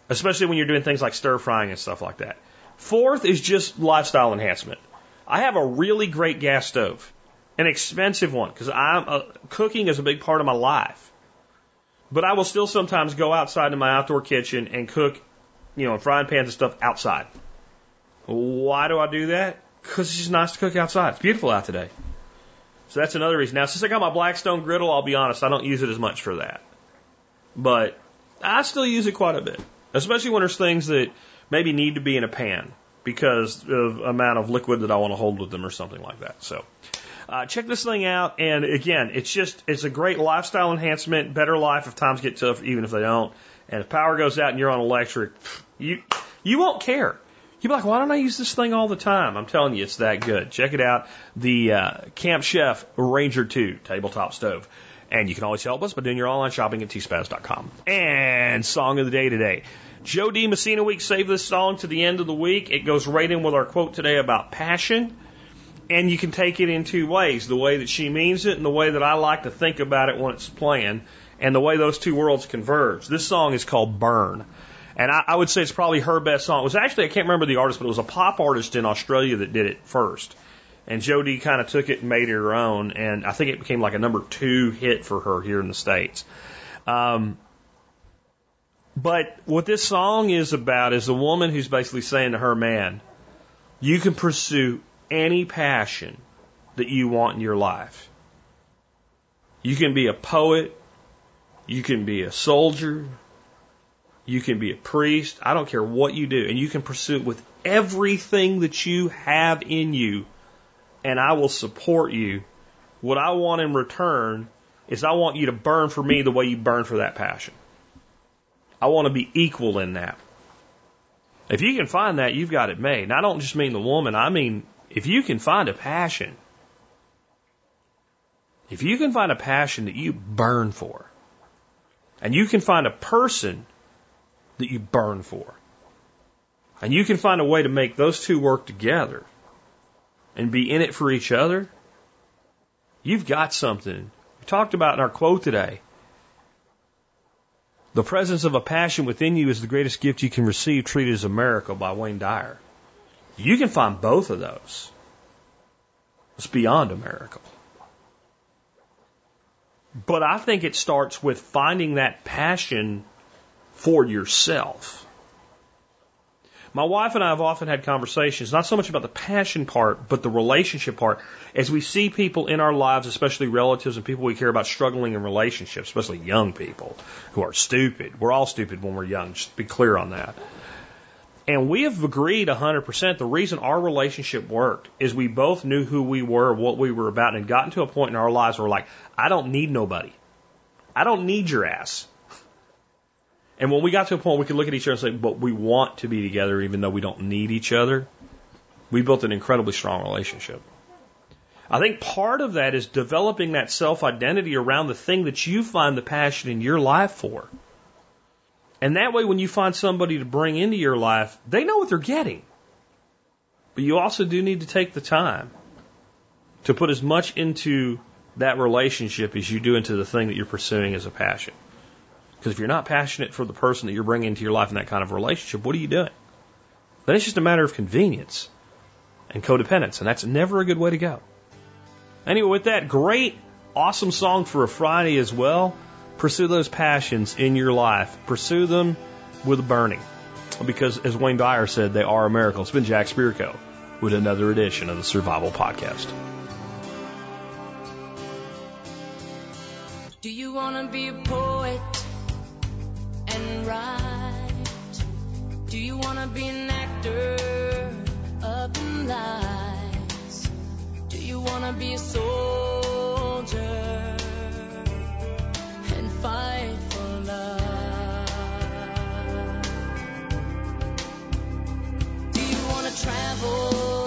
Especially when you're doing things like stir frying and stuff like that. Fourth is just lifestyle enhancement. I have a really great gas stove, an expensive one, because I'm uh, cooking is a big part of my life. But I will still sometimes go outside in my outdoor kitchen and cook, you know, in frying pans and stuff outside. Why do I do that? Because it's just nice to cook outside. It's beautiful out today. So that's another reason. Now, since I got my Blackstone griddle, I'll be honest, I don't use it as much for that. But I still use it quite a bit, especially when there's things that maybe need to be in a pan because of amount of liquid that I want to hold with them or something like that. So uh, check this thing out. And again, it's just, it's a great lifestyle enhancement, better life if times get tough, even if they don't. And if power goes out and you're on electric, you, you won't care. You'll be like, why don't I use this thing all the time? I'm telling you, it's that good. Check it out. The uh, Camp Chef Ranger 2 tabletop stove. And you can always help us by doing your online shopping at tspaz.com. And song of the day today. Jo Dee Messina Week saved this song to the end of the week. It goes right in with our quote today about passion. And you can take it in two ways the way that she means it and the way that I like to think about it when it's playing, and the way those two worlds converge. This song is called Burn. And I, I would say it's probably her best song. It was actually, I can't remember the artist, but it was a pop artist in Australia that did it first. And Jo Dee kind of took it and made it her own. And I think it became like a number two hit for her here in the States. Um, but what this song is about is a woman who's basically saying to her man, you can pursue any passion that you want in your life. You can be a poet. You can be a soldier. You can be a priest. I don't care what you do. And you can pursue it with everything that you have in you. And I will support you. What I want in return is I want you to burn for me the way you burn for that passion. I want to be equal in that. If you can find that, you've got it made. And I don't just mean the woman, I mean if you can find a passion, if you can find a passion that you burn for, and you can find a person that you burn for, and you can find a way to make those two work together and be in it for each other, you've got something. We talked about in our quote today. The presence of a passion within you is the greatest gift you can receive, treated as a miracle by Wayne Dyer. You can find both of those. It's beyond a miracle. But I think it starts with finding that passion for yourself. My wife and I have often had conversations, not so much about the passion part, but the relationship part. As we see people in our lives, especially relatives and people we care about struggling in relationships, especially young people who are stupid. We're all stupid when we're young, just be clear on that. And we have agreed 100% the reason our relationship worked is we both knew who we were, what we were about, and gotten to a point in our lives where we're like, I don't need nobody. I don't need your ass. And when we got to a point we could look at each other and say, but we want to be together even though we don't need each other, we built an incredibly strong relationship. I think part of that is developing that self identity around the thing that you find the passion in your life for. And that way, when you find somebody to bring into your life, they know what they're getting. But you also do need to take the time to put as much into that relationship as you do into the thing that you're pursuing as a passion. Because if you're not passionate for the person that you're bringing into your life in that kind of relationship, what are you doing? Then it's just a matter of convenience and codependence, and that's never a good way to go. Anyway, with that great, awesome song for a Friday as well. Pursue those passions in your life. Pursue them with a burning. Because, as Wayne Dyer said, they are a miracle. It's been Jack Spirko with another edition of the Survival Podcast. Do you want to be a poet? And? Do you wanna be an actor up in lights? Do you wanna be a soldier and fight for love? Do you wanna travel